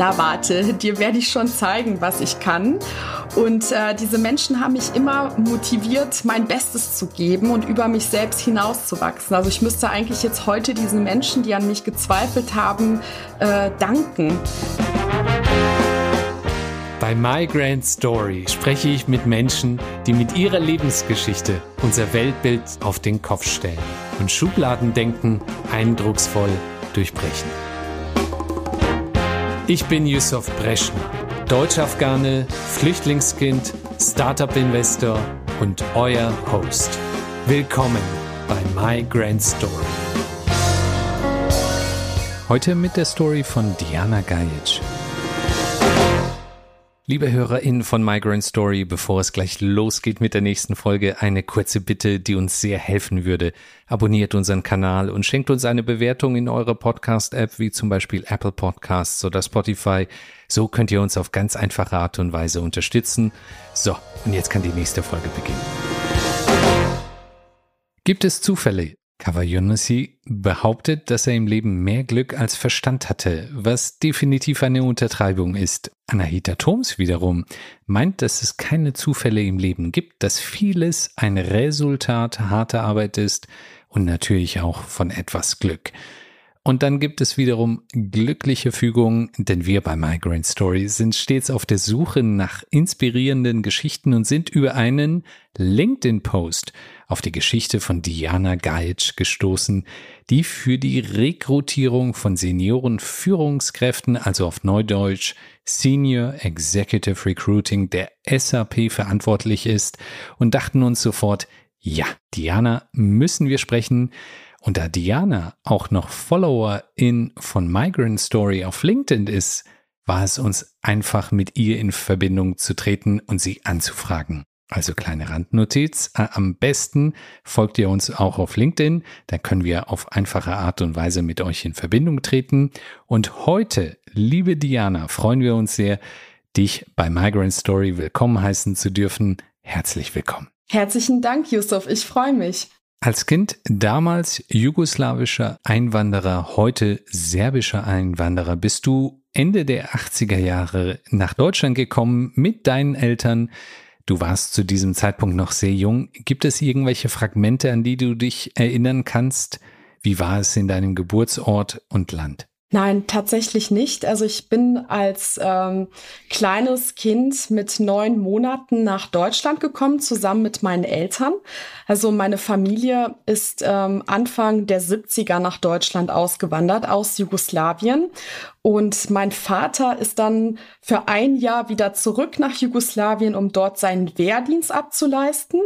na warte, dir werde ich schon zeigen, was ich kann. Und äh, diese Menschen haben mich immer motiviert, mein Bestes zu geben und über mich selbst hinauszuwachsen. Also ich müsste eigentlich jetzt heute diesen Menschen, die an mich gezweifelt haben, äh, danken. Bei My Grand Story spreche ich mit Menschen, die mit ihrer Lebensgeschichte unser Weltbild auf den Kopf stellen und Schubladendenken eindrucksvoll durchbrechen. Ich bin Yusuf Breschner, Deutsch-Afghane, Flüchtlingskind, Startup-Investor und euer Host. Willkommen bei My Grand Story. Heute mit der Story von Diana Gajic. Liebe HörerInnen von Migrant Story, bevor es gleich losgeht mit der nächsten Folge, eine kurze Bitte, die uns sehr helfen würde. Abonniert unseren Kanal und schenkt uns eine Bewertung in eurer Podcast-App, wie zum Beispiel Apple Podcasts oder Spotify. So könnt ihr uns auf ganz einfache Art und Weise unterstützen. So, und jetzt kann die nächste Folge beginnen. Gibt es Zufälle, Kawayonasi behauptet, dass er im Leben mehr Glück als Verstand hatte, was definitiv eine Untertreibung ist. Anahita Thoms wiederum meint, dass es keine Zufälle im Leben gibt, dass vieles ein Resultat harter Arbeit ist und natürlich auch von etwas Glück. Und dann gibt es wiederum glückliche Fügungen, denn wir bei Migrant Story sind stets auf der Suche nach inspirierenden Geschichten und sind über einen LinkedIn-Post auf die Geschichte von Diana Gajic gestoßen, die für die Rekrutierung von Senioren-Führungskräften, also auf Neudeutsch Senior Executive Recruiting der SAP verantwortlich ist und dachten uns sofort, ja, Diana müssen wir sprechen. Und da Diana auch noch Followerin von Migrant Story auf LinkedIn ist, war es uns einfach mit ihr in Verbindung zu treten und sie anzufragen. Also kleine Randnotiz. Äh, am besten folgt ihr uns auch auf LinkedIn. Da können wir auf einfache Art und Weise mit euch in Verbindung treten. Und heute, liebe Diana, freuen wir uns sehr, dich bei Migrant Story willkommen heißen zu dürfen. Herzlich willkommen. Herzlichen Dank, Yusuf. Ich freue mich. Als Kind damals jugoslawischer Einwanderer, heute serbischer Einwanderer, bist du Ende der 80er Jahre nach Deutschland gekommen mit deinen Eltern. Du warst zu diesem Zeitpunkt noch sehr jung. Gibt es irgendwelche Fragmente, an die du dich erinnern kannst? Wie war es in deinem Geburtsort und Land? Nein, tatsächlich nicht. Also ich bin als ähm, kleines Kind mit neun Monaten nach Deutschland gekommen, zusammen mit meinen Eltern. Also meine Familie ist ähm, Anfang der 70er nach Deutschland ausgewandert aus Jugoslawien. Und mein Vater ist dann für ein Jahr wieder zurück nach Jugoslawien, um dort seinen Wehrdienst abzuleisten.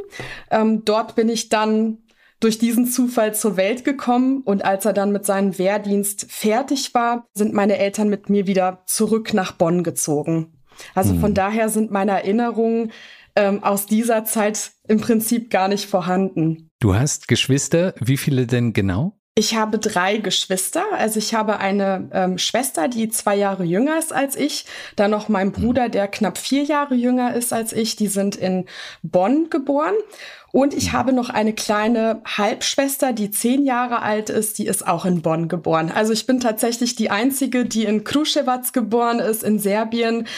Ähm, dort bin ich dann durch diesen Zufall zur Welt gekommen und als er dann mit seinem Wehrdienst fertig war, sind meine Eltern mit mir wieder zurück nach Bonn gezogen. Also hm. von daher sind meine Erinnerungen ähm, aus dieser Zeit im Prinzip gar nicht vorhanden. Du hast Geschwister, wie viele denn genau? Ich habe drei Geschwister. Also ich habe eine ähm, Schwester, die zwei Jahre jünger ist als ich. Dann noch mein Bruder, der knapp vier Jahre jünger ist als ich. Die sind in Bonn geboren. Und ich habe noch eine kleine Halbschwester, die zehn Jahre alt ist, die ist auch in Bonn geboren. Also ich bin tatsächlich die einzige, die in Kruševac geboren ist, in Serbien.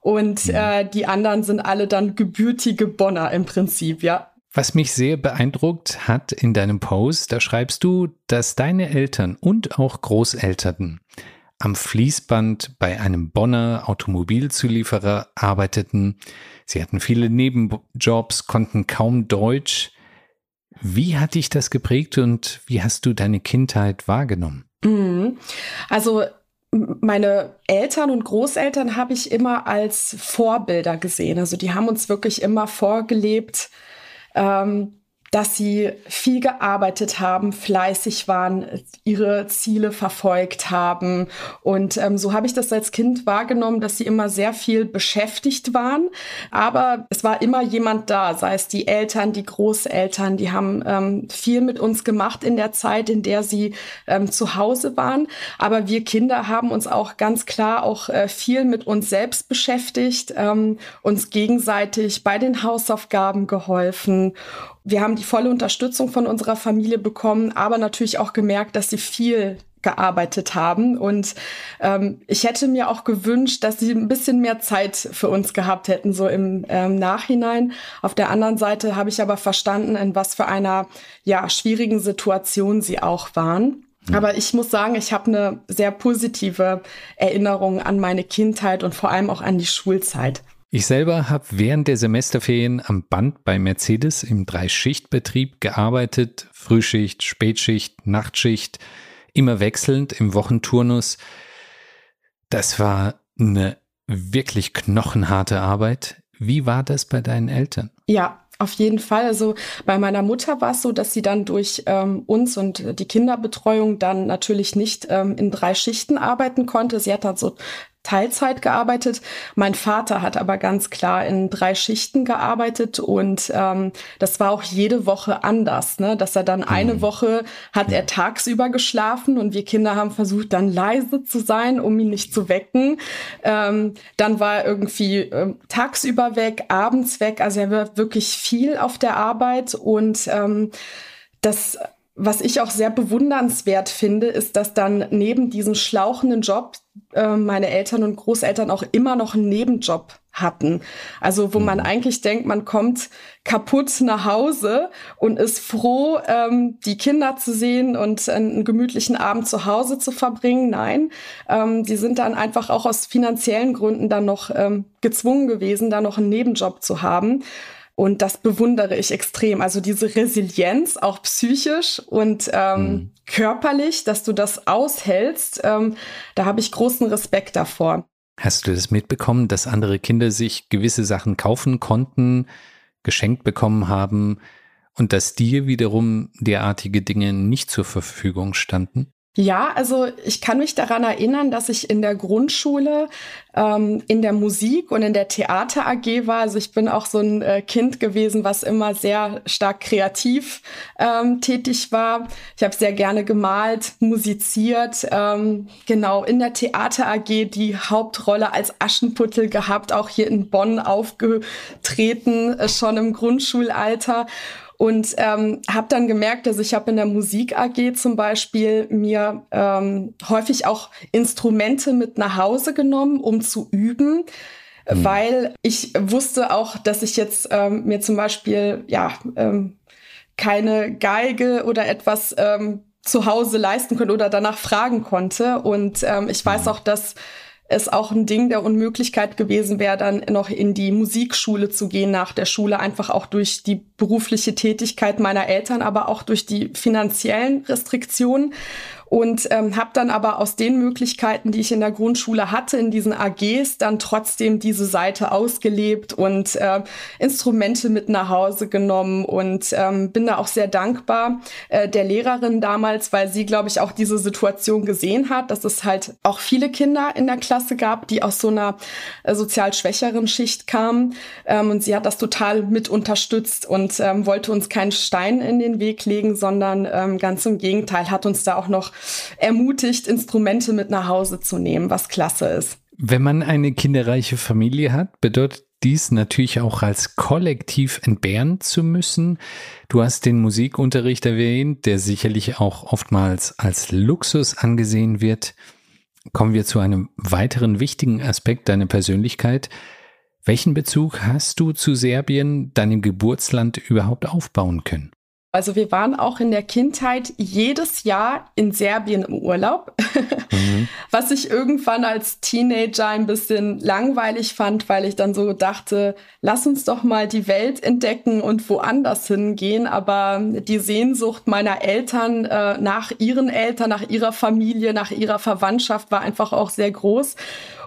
Und äh, die anderen sind alle dann gebürtige Bonner im Prinzip, ja. Was mich sehr beeindruckt hat in deinem Post, da schreibst du, dass deine Eltern und auch Großeltern am Fließband bei einem Bonner Automobilzulieferer arbeiteten. Sie hatten viele Nebenjobs, konnten kaum Deutsch. Wie hat dich das geprägt und wie hast du deine Kindheit wahrgenommen? Mhm. Also meine Eltern und Großeltern habe ich immer als Vorbilder gesehen. Also die haben uns wirklich immer vorgelebt, ähm, dass sie viel gearbeitet haben, fleißig waren, ihre Ziele verfolgt haben. Und ähm, so habe ich das als Kind wahrgenommen, dass sie immer sehr viel beschäftigt waren. Aber es war immer jemand da, sei es die Eltern, die Großeltern, die haben ähm, viel mit uns gemacht in der Zeit, in der sie ähm, zu Hause waren. Aber wir Kinder haben uns auch ganz klar auch äh, viel mit uns selbst beschäftigt, ähm, uns gegenseitig bei den Hausaufgaben geholfen wir haben die volle Unterstützung von unserer Familie bekommen, aber natürlich auch gemerkt, dass sie viel gearbeitet haben. Und ähm, ich hätte mir auch gewünscht, dass sie ein bisschen mehr Zeit für uns gehabt hätten, so im ähm, Nachhinein. Auf der anderen Seite habe ich aber verstanden, in was für einer ja, schwierigen Situation sie auch waren. Mhm. Aber ich muss sagen, ich habe eine sehr positive Erinnerung an meine Kindheit und vor allem auch an die Schulzeit. Ich selber habe während der Semesterferien am Band bei Mercedes im Dreischichtbetrieb gearbeitet. Frühschicht, Spätschicht, Nachtschicht immer wechselnd im Wochenturnus. Das war eine wirklich knochenharte Arbeit. Wie war das bei deinen Eltern? Ja, auf jeden Fall. Also bei meiner Mutter war es so, dass sie dann durch ähm, uns und die Kinderbetreuung dann natürlich nicht ähm, in drei Schichten arbeiten konnte. Sie hat dann so Teilzeit gearbeitet. Mein Vater hat aber ganz klar in drei Schichten gearbeitet und ähm, das war auch jede Woche anders, ne? Dass er dann eine mhm. Woche hat er tagsüber geschlafen und wir Kinder haben versucht, dann leise zu sein, um ihn nicht zu wecken. Ähm, dann war er irgendwie äh, tagsüber weg, abends weg. Also er war wirklich viel auf der Arbeit und ähm, das was ich auch sehr bewundernswert finde, ist, dass dann neben diesem schlauchenden Job äh, meine Eltern und Großeltern auch immer noch einen Nebenjob hatten. Also wo man mhm. eigentlich denkt, man kommt kaputt nach Hause und ist froh, ähm, die Kinder zu sehen und einen gemütlichen Abend zu Hause zu verbringen. Nein, ähm, die sind dann einfach auch aus finanziellen Gründen dann noch ähm, gezwungen gewesen, da noch einen Nebenjob zu haben. Und das bewundere ich extrem. Also diese Resilienz, auch psychisch und ähm, mhm. körperlich, dass du das aushältst, ähm, da habe ich großen Respekt davor. Hast du das mitbekommen, dass andere Kinder sich gewisse Sachen kaufen konnten, geschenkt bekommen haben und dass dir wiederum derartige Dinge nicht zur Verfügung standen? Ja, also ich kann mich daran erinnern, dass ich in der Grundschule ähm, in der Musik und in der Theater AG war. Also ich bin auch so ein äh, Kind gewesen, was immer sehr stark kreativ ähm, tätig war. Ich habe sehr gerne gemalt, musiziert. Ähm, genau, in der Theater AG die Hauptrolle als Aschenputtel gehabt, auch hier in Bonn aufgetreten, äh, schon im Grundschulalter. Und ähm, habe dann gemerkt, dass ich habe in der Musik AG zum Beispiel mir ähm, häufig auch Instrumente mit nach Hause genommen, um zu üben. Mhm. Weil ich wusste auch, dass ich jetzt ähm, mir zum Beispiel ja ähm, keine Geige oder etwas ähm, zu Hause leisten konnte oder danach fragen konnte. Und ähm, ich weiß mhm. auch, dass es auch ein Ding der Unmöglichkeit gewesen wäre, dann noch in die Musikschule zu gehen nach der Schule, einfach auch durch die berufliche Tätigkeit meiner Eltern, aber auch durch die finanziellen Restriktionen und ähm, habe dann aber aus den Möglichkeiten, die ich in der Grundschule hatte, in diesen AGs, dann trotzdem diese Seite ausgelebt und äh, Instrumente mit nach Hause genommen und ähm, bin da auch sehr dankbar äh, der Lehrerin damals, weil sie, glaube ich, auch diese Situation gesehen hat, dass es halt auch viele Kinder in der Klasse gab, die aus so einer äh, sozial schwächeren Schicht kamen. Ähm, und sie hat das total mit unterstützt und ähm, wollte uns keinen Stein in den Weg legen, sondern ähm, ganz im Gegenteil hat uns da auch noch ermutigt, Instrumente mit nach Hause zu nehmen, was klasse ist. Wenn man eine kinderreiche Familie hat, bedeutet dies natürlich auch als Kollektiv entbehren zu müssen. Du hast den Musikunterricht erwähnt, der sicherlich auch oftmals als Luxus angesehen wird. Kommen wir zu einem weiteren wichtigen Aspekt deiner Persönlichkeit. Welchen Bezug hast du zu Serbien, deinem Geburtsland, überhaupt aufbauen können? Also wir waren auch in der Kindheit jedes Jahr in Serbien im Urlaub, mhm. was ich irgendwann als Teenager ein bisschen langweilig fand, weil ich dann so dachte, lass uns doch mal die Welt entdecken und woanders hingehen. Aber die Sehnsucht meiner Eltern äh, nach ihren Eltern, nach ihrer Familie, nach ihrer Verwandtschaft war einfach auch sehr groß.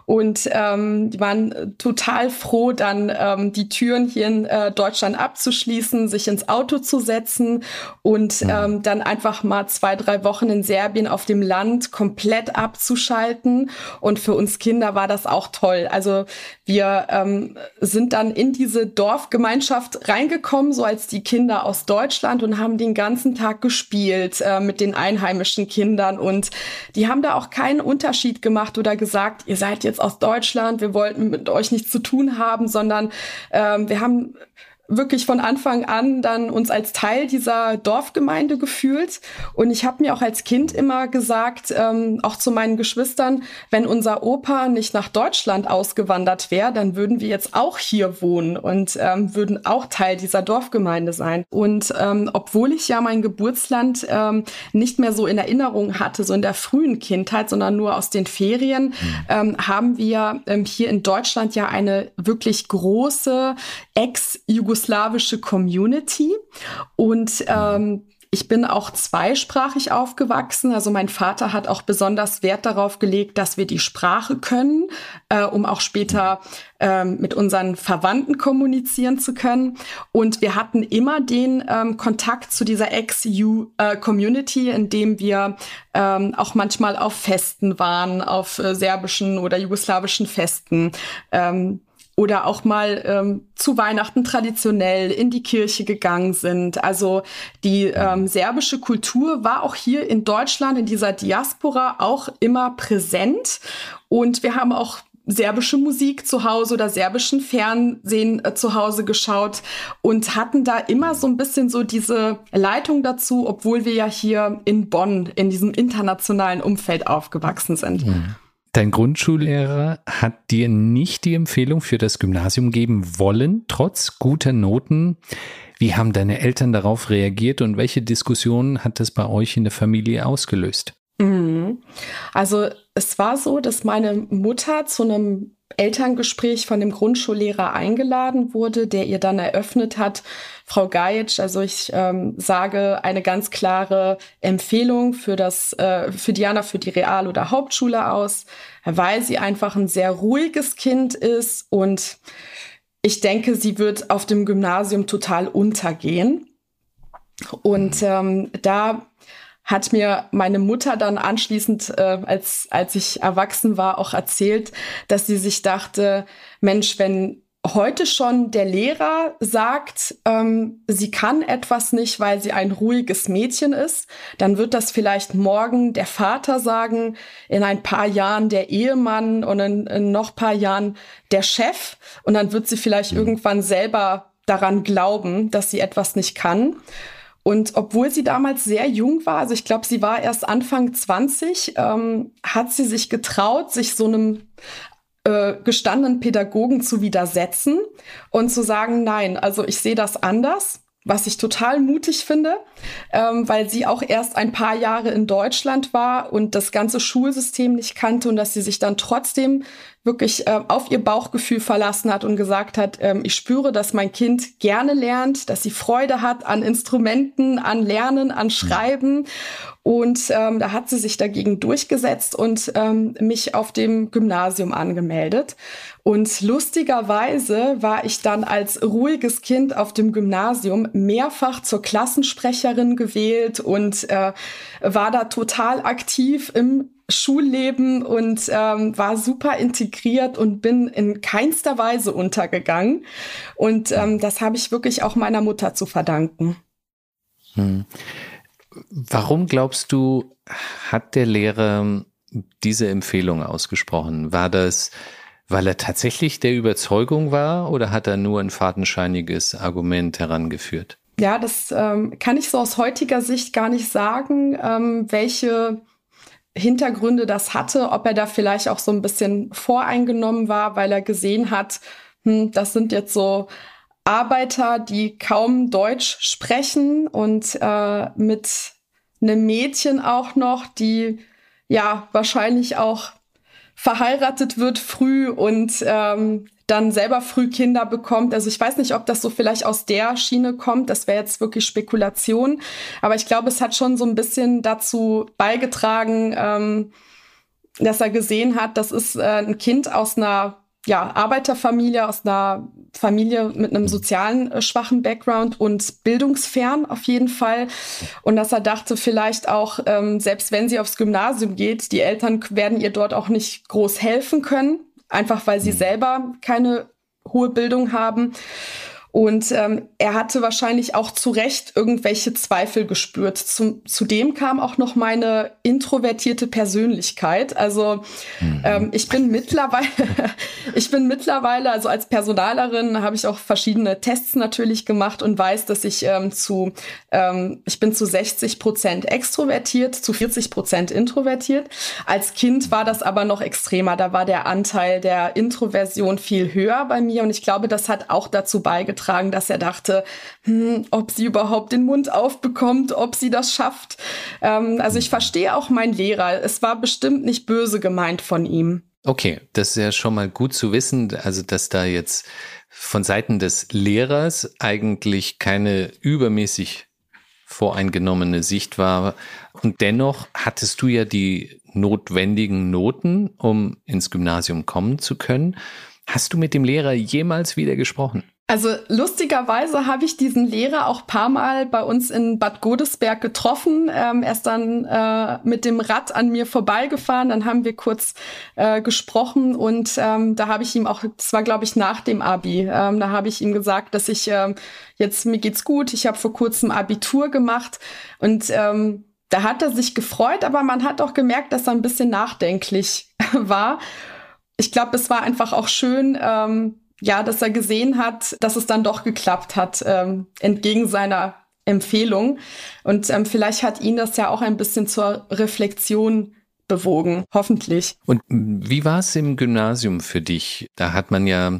Und ähm, die waren total froh, dann ähm, die Türen hier in äh, Deutschland abzuschließen, sich ins Auto zu setzen und mhm. ähm, dann einfach mal zwei, drei Wochen in Serbien auf dem Land komplett abzuschalten. Und für uns Kinder war das auch toll. Also wir ähm, sind dann in diese Dorfgemeinschaft reingekommen, so als die Kinder aus Deutschland und haben den ganzen Tag gespielt äh, mit den einheimischen Kindern. Und die haben da auch keinen Unterschied gemacht oder gesagt, ihr seid jetzt aus Deutschland, wir wollten mit euch nichts zu tun haben, sondern ähm, wir haben wirklich von Anfang an dann uns als Teil dieser Dorfgemeinde gefühlt. Und ich habe mir auch als Kind immer gesagt, ähm, auch zu meinen Geschwistern, wenn unser Opa nicht nach Deutschland ausgewandert wäre, dann würden wir jetzt auch hier wohnen und ähm, würden auch Teil dieser Dorfgemeinde sein. Und ähm, obwohl ich ja mein Geburtsland ähm, nicht mehr so in Erinnerung hatte, so in der frühen Kindheit, sondern nur aus den Ferien, mhm. ähm, haben wir ähm, hier in Deutschland ja eine wirklich große ex-jugoslawische Community und ähm, ich bin auch zweisprachig aufgewachsen. Also mein Vater hat auch besonders Wert darauf gelegt, dass wir die Sprache können, äh, um auch später ähm, mit unseren Verwandten kommunizieren zu können. Und wir hatten immer den ähm, Kontakt zu dieser Ex-U-Community, äh, indem wir ähm, auch manchmal auf Festen waren, auf äh, serbischen oder jugoslawischen Festen. Ähm, oder auch mal ähm, zu Weihnachten traditionell in die Kirche gegangen sind. Also die ähm, serbische Kultur war auch hier in Deutschland, in dieser Diaspora auch immer präsent. Und wir haben auch serbische Musik zu Hause oder serbischen Fernsehen äh, zu Hause geschaut und hatten da immer so ein bisschen so diese Leitung dazu, obwohl wir ja hier in Bonn in diesem internationalen Umfeld aufgewachsen sind. Mhm. Dein Grundschullehrer hat dir nicht die Empfehlung für das Gymnasium geben wollen, trotz guter Noten. Wie haben deine Eltern darauf reagiert und welche Diskussionen hat das bei euch in der Familie ausgelöst? Mhm. Also es war so, dass meine Mutter zu einem Elterngespräch von dem Grundschullehrer eingeladen wurde, der ihr dann eröffnet hat, Frau Gajitsch, also ich ähm, sage eine ganz klare Empfehlung für das, äh, für Diana für die Real- oder Hauptschule aus, weil sie einfach ein sehr ruhiges Kind ist und ich denke, sie wird auf dem Gymnasium total untergehen. Und ähm, da hat mir meine Mutter dann anschließend, äh, als, als ich erwachsen war, auch erzählt, dass sie sich dachte, Mensch, wenn heute schon der Lehrer sagt, ähm, sie kann etwas nicht, weil sie ein ruhiges Mädchen ist, dann wird das vielleicht morgen der Vater sagen, in ein paar Jahren der Ehemann und in, in noch paar Jahren der Chef und dann wird sie vielleicht mhm. irgendwann selber daran glauben, dass sie etwas nicht kann. Und obwohl sie damals sehr jung war, also ich glaube, sie war erst Anfang 20, ähm, hat sie sich getraut, sich so einem äh, gestandenen Pädagogen zu widersetzen und zu sagen, nein, also ich sehe das anders was ich total mutig finde, ähm, weil sie auch erst ein paar Jahre in Deutschland war und das ganze Schulsystem nicht kannte und dass sie sich dann trotzdem wirklich äh, auf ihr Bauchgefühl verlassen hat und gesagt hat, ähm, ich spüre, dass mein Kind gerne lernt, dass sie Freude hat an Instrumenten, an Lernen, an Schreiben. Und ähm, da hat sie sich dagegen durchgesetzt und ähm, mich auf dem Gymnasium angemeldet. Und lustigerweise war ich dann als ruhiges Kind auf dem Gymnasium mehrfach zur Klassensprecherin gewählt und äh, war da total aktiv im Schulleben und ähm, war super integriert und bin in keinster Weise untergegangen. Und ähm, das habe ich wirklich auch meiner Mutter zu verdanken. Hm. Warum glaubst du, hat der Lehrer diese Empfehlung ausgesprochen? War das, weil er tatsächlich der Überzeugung war oder hat er nur ein fadenscheiniges Argument herangeführt? Ja, das ähm, kann ich so aus heutiger Sicht gar nicht sagen, ähm, welche Hintergründe das hatte, ob er da vielleicht auch so ein bisschen voreingenommen war, weil er gesehen hat, hm, das sind jetzt so Arbeiter, die kaum Deutsch sprechen und äh, mit einem Mädchen auch noch, die ja wahrscheinlich auch verheiratet wird früh und ähm, dann selber früh Kinder bekommt. Also ich weiß nicht, ob das so vielleicht aus der Schiene kommt. Das wäre jetzt wirklich Spekulation. Aber ich glaube, es hat schon so ein bisschen dazu beigetragen, ähm, dass er gesehen hat, das ist äh, ein Kind aus einer ja, Arbeiterfamilie, aus einer Familie mit einem sozialen äh, schwachen Background und bildungsfern auf jeden Fall. Und dass er dachte, vielleicht auch, ähm, selbst wenn sie aufs Gymnasium geht, die Eltern werden ihr dort auch nicht groß helfen können einfach weil sie mhm. selber keine hohe Bildung haben. Und ähm, er hatte wahrscheinlich auch zu Recht irgendwelche Zweifel gespürt. Zum, zudem kam auch noch meine introvertierte Persönlichkeit. Also mhm. ähm, ich bin mittlerweile, ich bin mittlerweile, also als Personalerin habe ich auch verschiedene Tests natürlich gemacht und weiß, dass ich ähm, zu, ähm, ich bin zu 60 Prozent extrovertiert, zu 40 Prozent introvertiert. Als Kind war das aber noch extremer. Da war der Anteil der Introversion viel höher bei mir und ich glaube, das hat auch dazu beigetragen, beigetragen, dass er dachte, hm, ob sie überhaupt den Mund aufbekommt, ob sie das schafft. Ähm, also ich verstehe auch meinen Lehrer. Es war bestimmt nicht böse gemeint von ihm. Okay, das ist ja schon mal gut zu wissen, also dass da jetzt von Seiten des Lehrers eigentlich keine übermäßig voreingenommene Sicht war. Und dennoch hattest du ja die notwendigen Noten, um ins Gymnasium kommen zu können. Hast du mit dem Lehrer jemals wieder gesprochen? Also lustigerweise habe ich diesen Lehrer auch paar Mal bei uns in Bad Godesberg getroffen. Ähm, er ist dann äh, mit dem Rad an mir vorbeigefahren. Dann haben wir kurz äh, gesprochen und ähm, da habe ich ihm auch, das war glaube ich nach dem Abi, ähm, da habe ich ihm gesagt, dass ich ähm, jetzt mir geht's gut. Ich habe vor kurzem Abitur gemacht und ähm, da hat er sich gefreut, aber man hat auch gemerkt, dass er ein bisschen nachdenklich war. Ich glaube, es war einfach auch schön. Ähm, ja, dass er gesehen hat, dass es dann doch geklappt hat, ähm, entgegen seiner Empfehlung. Und ähm, vielleicht hat ihn das ja auch ein bisschen zur Reflexion bewogen, hoffentlich. Und wie war es im Gymnasium für dich? Da hat man ja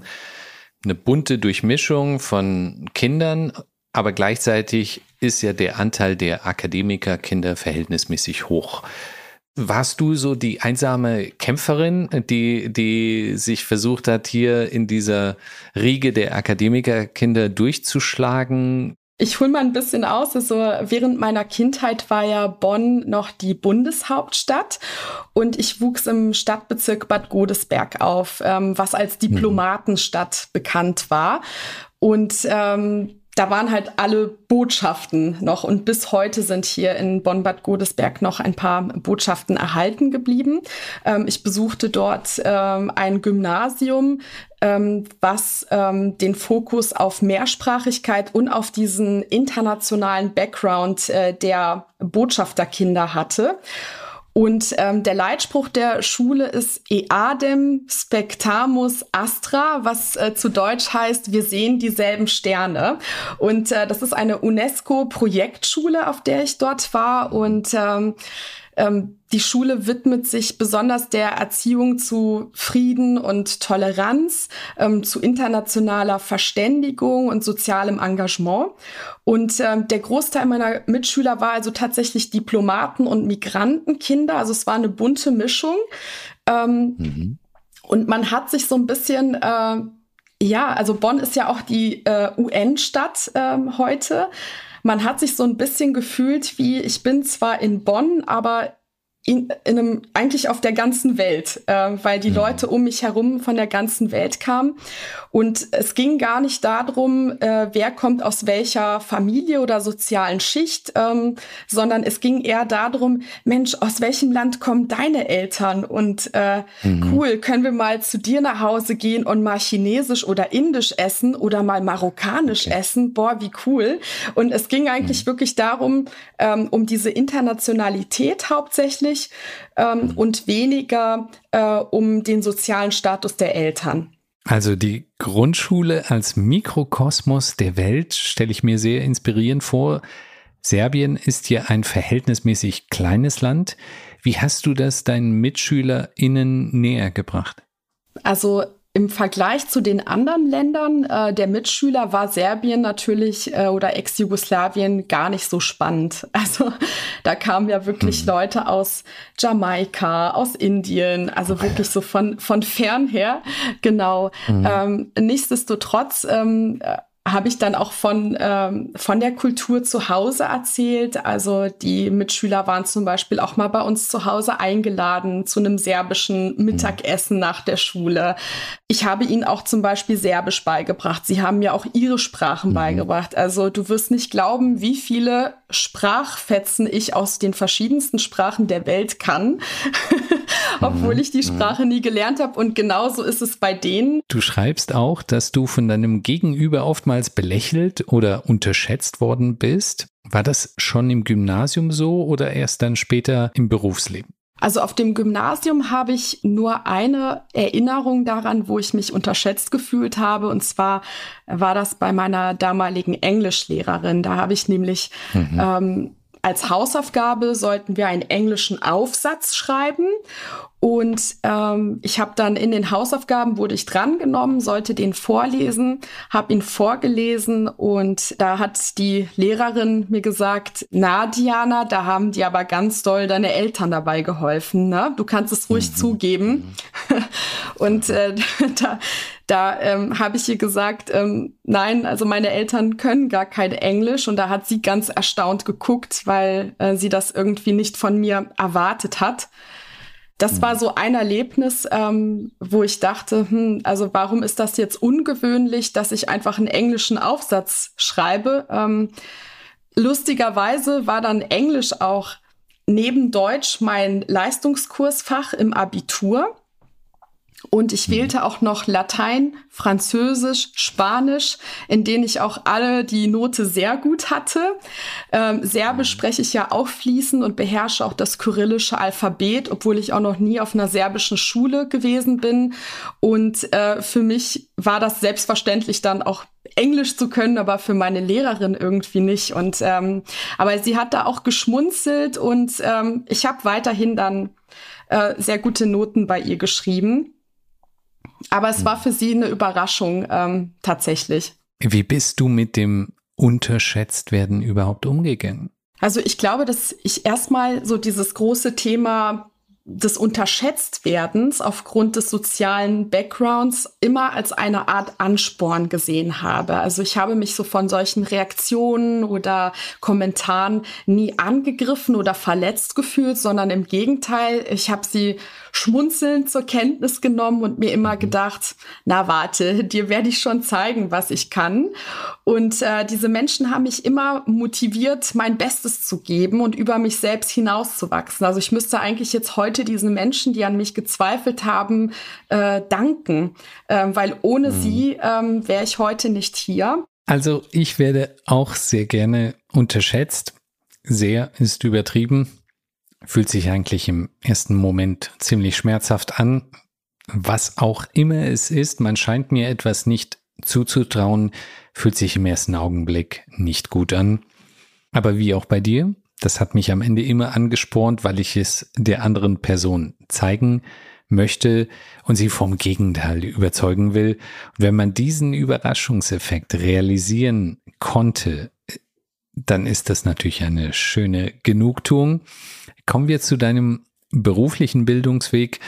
eine bunte Durchmischung von Kindern, aber gleichzeitig ist ja der Anteil der Akademikerkinder verhältnismäßig hoch. Warst du so die einsame Kämpferin, die, die sich versucht hat, hier in dieser Riege der Akademikerkinder durchzuschlagen? Ich hole mal ein bisschen aus. Also während meiner Kindheit war ja Bonn noch die Bundeshauptstadt und ich wuchs im Stadtbezirk Bad Godesberg auf, ähm, was als mhm. Diplomatenstadt mhm. bekannt war. Und ähm, da waren halt alle Botschaften noch und bis heute sind hier in Bonn-Bad Godesberg noch ein paar Botschaften erhalten geblieben. Ähm, ich besuchte dort ähm, ein Gymnasium, ähm, was ähm, den Fokus auf Mehrsprachigkeit und auf diesen internationalen Background äh, der Botschafterkinder hatte. Und ähm, der Leitspruch der Schule ist Eadem spectamus astra, was äh, zu Deutsch heißt, wir sehen dieselben Sterne. Und äh, das ist eine UNESCO-Projektschule, auf der ich dort war. Und ähm, ähm, die Schule widmet sich besonders der Erziehung zu Frieden und Toleranz, ähm, zu internationaler Verständigung und sozialem Engagement. Und ähm, der Großteil meiner Mitschüler war also tatsächlich Diplomaten und Migrantenkinder. Also es war eine bunte Mischung. Ähm, mhm. Und man hat sich so ein bisschen äh, ja, also Bonn ist ja auch die äh, UN-Stadt ähm, heute. Man hat sich so ein bisschen gefühlt wie, ich bin zwar in Bonn, aber in, in einem, eigentlich auf der ganzen Welt, äh, weil die mhm. Leute um mich herum von der ganzen Welt kamen. Und es ging gar nicht darum, äh, wer kommt aus welcher Familie oder sozialen Schicht, ähm, sondern es ging eher darum, Mensch, aus welchem Land kommen deine Eltern? Und äh, mhm. cool, können wir mal zu dir nach Hause gehen und mal Chinesisch oder Indisch essen oder mal Marokkanisch okay. essen? Boah, wie cool. Und es ging eigentlich mhm. wirklich darum, ähm, um diese Internationalität hauptsächlich ähm, mhm. und weniger äh, um den sozialen Status der Eltern. Also die Grundschule als Mikrokosmos der Welt stelle ich mir sehr inspirierend vor. Serbien ist ja ein verhältnismäßig kleines Land. Wie hast du das deinen MitschülerInnen näher gebracht? Also im Vergleich zu den anderen Ländern äh, der Mitschüler war Serbien natürlich äh, oder Ex-Jugoslawien gar nicht so spannend. Also da kamen ja wirklich mhm. Leute aus Jamaika, aus Indien, also wirklich so von, von fern her. Genau. Mhm. Ähm, nichtsdestotrotz ähm, habe ich dann auch von, ähm, von der Kultur zu Hause erzählt. Also die Mitschüler waren zum Beispiel auch mal bei uns zu Hause eingeladen zu einem serbischen Mittagessen nach der Schule. Ich habe ihnen auch zum Beispiel Serbisch beigebracht. Sie haben mir auch ihre Sprachen mhm. beigebracht. Also du wirst nicht glauben, wie viele Sprachfetzen ich aus den verschiedensten Sprachen der Welt kann. obwohl mhm. ich die Sprache nie gelernt habe. Und genauso ist es bei denen. Du schreibst auch, dass du von deinem Gegenüber oftmals belächelt oder unterschätzt worden bist. War das schon im Gymnasium so oder erst dann später im Berufsleben? Also auf dem Gymnasium habe ich nur eine Erinnerung daran, wo ich mich unterschätzt gefühlt habe. Und zwar war das bei meiner damaligen Englischlehrerin. Da habe ich nämlich mhm. ähm, als Hausaufgabe sollten wir einen englischen Aufsatz schreiben. Und ähm, ich habe dann in den Hausaufgaben wurde ich drangenommen, sollte den vorlesen, habe ihn vorgelesen und da hat die Lehrerin mir gesagt, na Diana, da haben die aber ganz doll deine Eltern dabei geholfen. Ne? Du kannst es ruhig mhm. zugeben. und äh, da, da ähm, habe ich ihr gesagt, ähm, nein, also meine Eltern können gar kein Englisch und da hat sie ganz erstaunt geguckt, weil äh, sie das irgendwie nicht von mir erwartet hat das war mhm. so ein Erlebnis, ähm, wo ich dachte, hm, also warum ist das jetzt ungewöhnlich, dass ich einfach einen englischen Aufsatz schreibe? Ähm, lustigerweise war dann Englisch auch neben Deutsch mein Leistungskursfach im Abitur. Und ich mhm. wählte auch noch Latein, Französisch, Spanisch, in denen ich auch alle die Note sehr gut hatte. Ähm, Serbisch mhm. spreche ich ja auch fließend und beherrsche auch das kyrillische Alphabet, obwohl ich auch noch nie auf einer serbischen Schule gewesen bin. Und äh, für mich war das selbstverständlich dann auch Englisch zu können, aber für meine Lehrerin irgendwie nicht. Und ähm, aber sie hat da auch geschmunzelt und ähm, ich habe weiterhin dann äh, sehr gute Noten bei ihr geschrieben. Aber es war für sie eine Überraschung ähm, tatsächlich. Wie bist du mit dem Unterschätztwerden überhaupt umgegangen? Also ich glaube, dass ich erstmal so dieses große Thema des Unterschätztwerdens aufgrund des sozialen Backgrounds immer als eine Art Ansporn gesehen habe. Also ich habe mich so von solchen Reaktionen oder Kommentaren nie angegriffen oder verletzt gefühlt, sondern im Gegenteil, ich habe sie schmunzelnd zur Kenntnis genommen und mir immer mhm. gedacht, na warte, dir werde ich schon zeigen, was ich kann. Und äh, diese Menschen haben mich immer motiviert, mein Bestes zu geben und über mich selbst hinauszuwachsen. Also ich müsste eigentlich jetzt heute diesen Menschen, die an mich gezweifelt haben, äh, danken, äh, weil ohne mhm. sie ähm, wäre ich heute nicht hier. Also ich werde auch sehr gerne unterschätzt. Sehr ist übertrieben fühlt sich eigentlich im ersten Moment ziemlich schmerzhaft an. Was auch immer es ist, man scheint mir etwas nicht zuzutrauen, fühlt sich im ersten Augenblick nicht gut an. Aber wie auch bei dir, das hat mich am Ende immer angespornt, weil ich es der anderen Person zeigen möchte und sie vom Gegenteil überzeugen will. Und wenn man diesen Überraschungseffekt realisieren konnte, dann ist das natürlich eine schöne Genugtuung. Kommen wir zu deinem beruflichen Bildungsweg.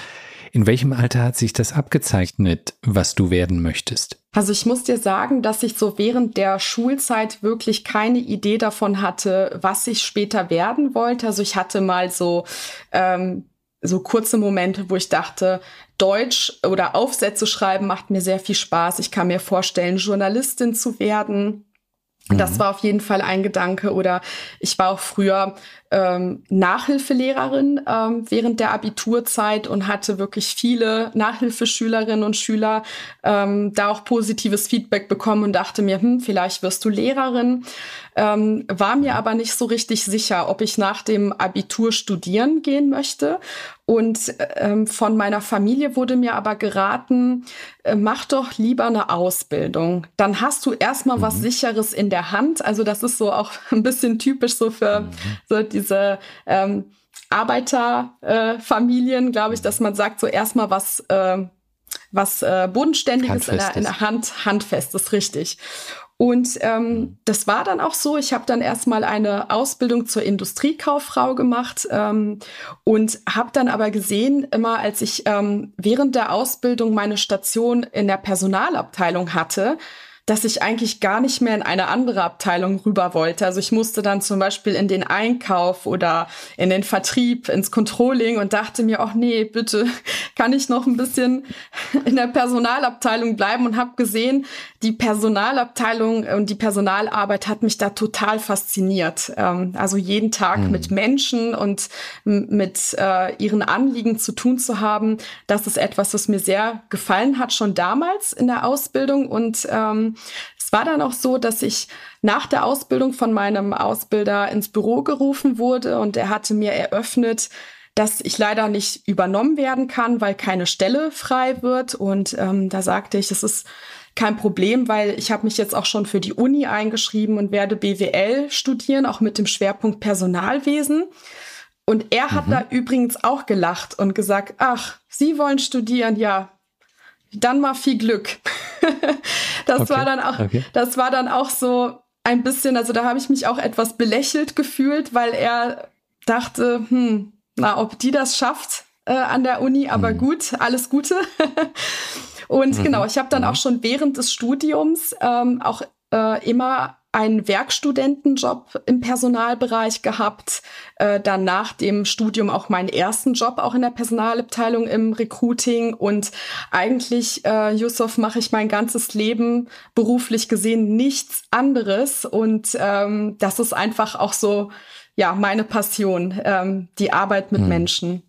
In welchem Alter hat sich das abgezeichnet, was du werden möchtest? Also ich muss dir sagen, dass ich so während der Schulzeit wirklich keine Idee davon hatte, was ich später werden wollte. Also ich hatte mal so ähm, so kurze Momente, wo ich dachte, Deutsch oder Aufsätze schreiben macht mir sehr viel Spaß. Ich kann mir vorstellen, Journalistin zu werden. Das mhm. war auf jeden Fall ein Gedanke. Oder ich war auch früher ähm, Nachhilfelehrerin ähm, während der Abiturzeit und hatte wirklich viele Nachhilfeschülerinnen und Schüler ähm, da auch positives Feedback bekommen und dachte mir, hm, vielleicht wirst du Lehrerin. Ähm, war mir aber nicht so richtig sicher, ob ich nach dem Abitur studieren gehen möchte. Und ähm, von meiner Familie wurde mir aber geraten, äh, mach doch lieber eine Ausbildung. Dann hast du erstmal mhm. was Sicheres in der Hand. Also das ist so auch ein bisschen typisch so für mhm. so diese ähm, Arbeiterfamilien, äh, glaube ich, dass man sagt, so erstmal was, äh, was äh, Bodenständiges in der, in der Hand, handfestes, richtig. Und ähm, das war dann auch so. Ich habe dann erstmal eine Ausbildung zur Industriekauffrau gemacht ähm, und habe dann aber gesehen, immer als ich ähm, während der Ausbildung meine Station in der Personalabteilung hatte, dass ich eigentlich gar nicht mehr in eine andere Abteilung rüber wollte. Also ich musste dann zum Beispiel in den Einkauf oder in den Vertrieb, ins Controlling und dachte mir, ach nee, bitte kann ich noch ein bisschen in der Personalabteilung bleiben und habe gesehen, die Personalabteilung und die Personalarbeit hat mich da total fasziniert. Ähm, also jeden Tag mhm. mit Menschen und mit äh, ihren Anliegen zu tun zu haben, das ist etwas, was mir sehr gefallen hat, schon damals in der Ausbildung und ähm, es war dann auch so, dass ich nach der Ausbildung von meinem Ausbilder ins Büro gerufen wurde und er hatte mir eröffnet, dass ich leider nicht übernommen werden kann, weil keine Stelle frei wird. Und ähm, da sagte ich, es ist kein Problem, weil ich habe mich jetzt auch schon für die Uni eingeschrieben und werde BWL studieren, auch mit dem Schwerpunkt Personalwesen. Und er hat mhm. da übrigens auch gelacht und gesagt, ach, Sie wollen studieren, ja, dann mal viel Glück. das okay. war dann auch, okay. das war dann auch so ein bisschen, also da habe ich mich auch etwas belächelt gefühlt, weil er dachte, hm, na, ob die das schafft äh, an der Uni, aber hm. gut, alles Gute. Und mhm. genau, ich habe dann mhm. auch schon während des Studiums ähm, auch äh, immer einen Werkstudentenjob im Personalbereich gehabt, äh, dann nach dem Studium auch meinen ersten Job auch in der Personalabteilung im Recruiting und eigentlich, äh, Yusuf, mache ich mein ganzes Leben beruflich gesehen nichts anderes und ähm, das ist einfach auch so, ja, meine Passion, ähm, die Arbeit mit hm. Menschen.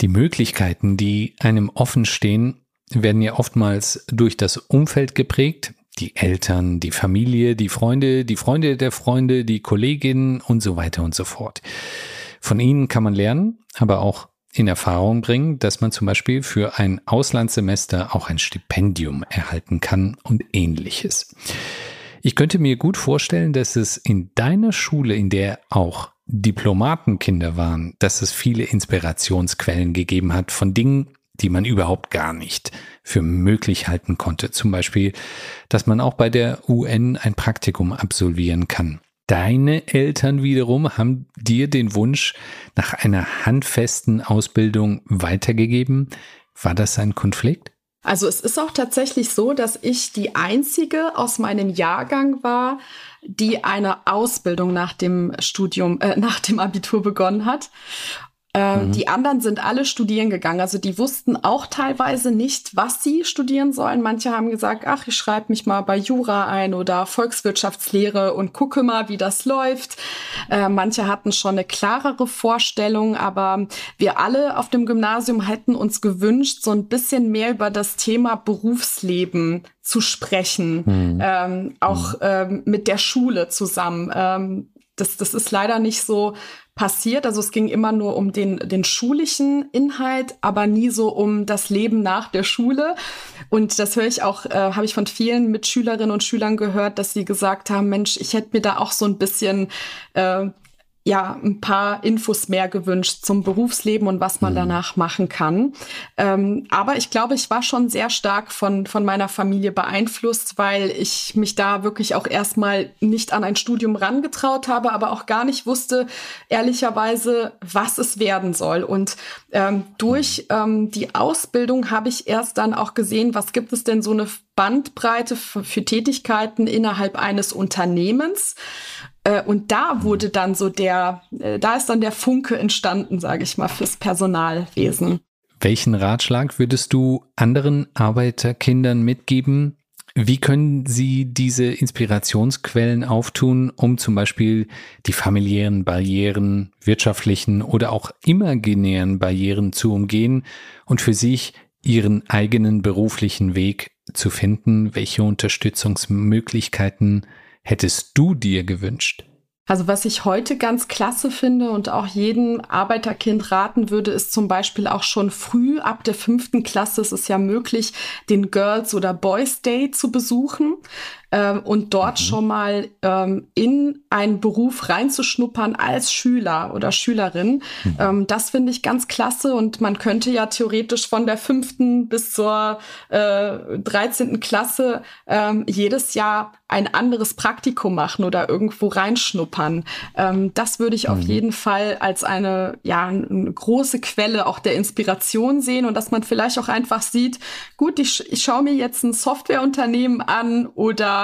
Die Möglichkeiten, die einem offen stehen, werden ja oftmals durch das Umfeld geprägt, die Eltern, die Familie, die Freunde, die Freunde der Freunde, die Kolleginnen und so weiter und so fort. Von ihnen kann man lernen, aber auch in Erfahrung bringen, dass man zum Beispiel für ein Auslandssemester auch ein Stipendium erhalten kann und ähnliches. Ich könnte mir gut vorstellen, dass es in deiner Schule, in der auch Diplomatenkinder waren, dass es viele Inspirationsquellen gegeben hat von Dingen, die man überhaupt gar nicht für möglich halten konnte. Zum Beispiel, dass man auch bei der UN ein Praktikum absolvieren kann. Deine Eltern wiederum haben dir den Wunsch nach einer handfesten Ausbildung weitergegeben. War das ein Konflikt? Also es ist auch tatsächlich so, dass ich die einzige aus meinem Jahrgang war, die eine Ausbildung nach dem Studium, äh, nach dem Abitur begonnen hat. Ähm, mhm. Die anderen sind alle studieren gegangen. Also die wussten auch teilweise nicht, was sie studieren sollen. Manche haben gesagt, ach, ich schreibe mich mal bei Jura ein oder Volkswirtschaftslehre und gucke mal, wie das läuft. Äh, manche hatten schon eine klarere Vorstellung, aber wir alle auf dem Gymnasium hätten uns gewünscht, so ein bisschen mehr über das Thema Berufsleben zu sprechen, mhm. ähm, auch mhm. ähm, mit der Schule zusammen. Ähm, das, das ist leider nicht so passiert. Also es ging immer nur um den, den schulischen Inhalt, aber nie so um das Leben nach der Schule. Und das höre ich auch, äh, habe ich von vielen Mitschülerinnen und Schülern gehört, dass sie gesagt haben, Mensch, ich hätte mir da auch so ein bisschen äh, ja ein paar Infos mehr gewünscht zum Berufsleben und was man mhm. danach machen kann. Ähm, aber ich glaube, ich war schon sehr stark von, von meiner Familie beeinflusst, weil ich mich da wirklich auch erstmal nicht an ein Studium rangetraut habe, aber auch gar nicht wusste, ehrlicherweise, was es werden soll. Und ähm, durch mhm. ähm, die Ausbildung habe ich erst dann auch gesehen, was gibt es denn so eine Bandbreite für, für Tätigkeiten innerhalb eines Unternehmens. Äh, und da wurde dann so der, äh, da ist dann der Funke entstanden, sage ich mal, fürs Personalwesen. Welchen Ratschlag würdest du anderen Arbeiterkindern mitgeben? Wie können sie diese Inspirationsquellen auftun, um zum Beispiel die familiären Barrieren, wirtschaftlichen oder auch imaginären Barrieren zu umgehen und für sich ihren eigenen beruflichen Weg zu finden? Welche Unterstützungsmöglichkeiten hättest du dir gewünscht? Also was ich heute ganz klasse finde und auch jedem Arbeiterkind raten würde, ist zum Beispiel auch schon früh ab der fünften Klasse ist es ja möglich, den Girls oder Boys Day zu besuchen ähm, und dort mhm. schon mal ähm, in einen Beruf reinzuschnuppern als Schüler oder Schülerin. Mhm. Ähm, das finde ich ganz klasse und man könnte ja theoretisch von der fünften bis zur äh, 13. Klasse ähm, jedes Jahr ein anderes Praktikum machen oder irgendwo reinschnuppern. Ähm, das würde ich mhm. auf jeden Fall als eine, ja, eine große Quelle auch der Inspiration sehen und dass man vielleicht auch einfach sieht, gut, ich, ich schaue mir jetzt ein Softwareunternehmen an oder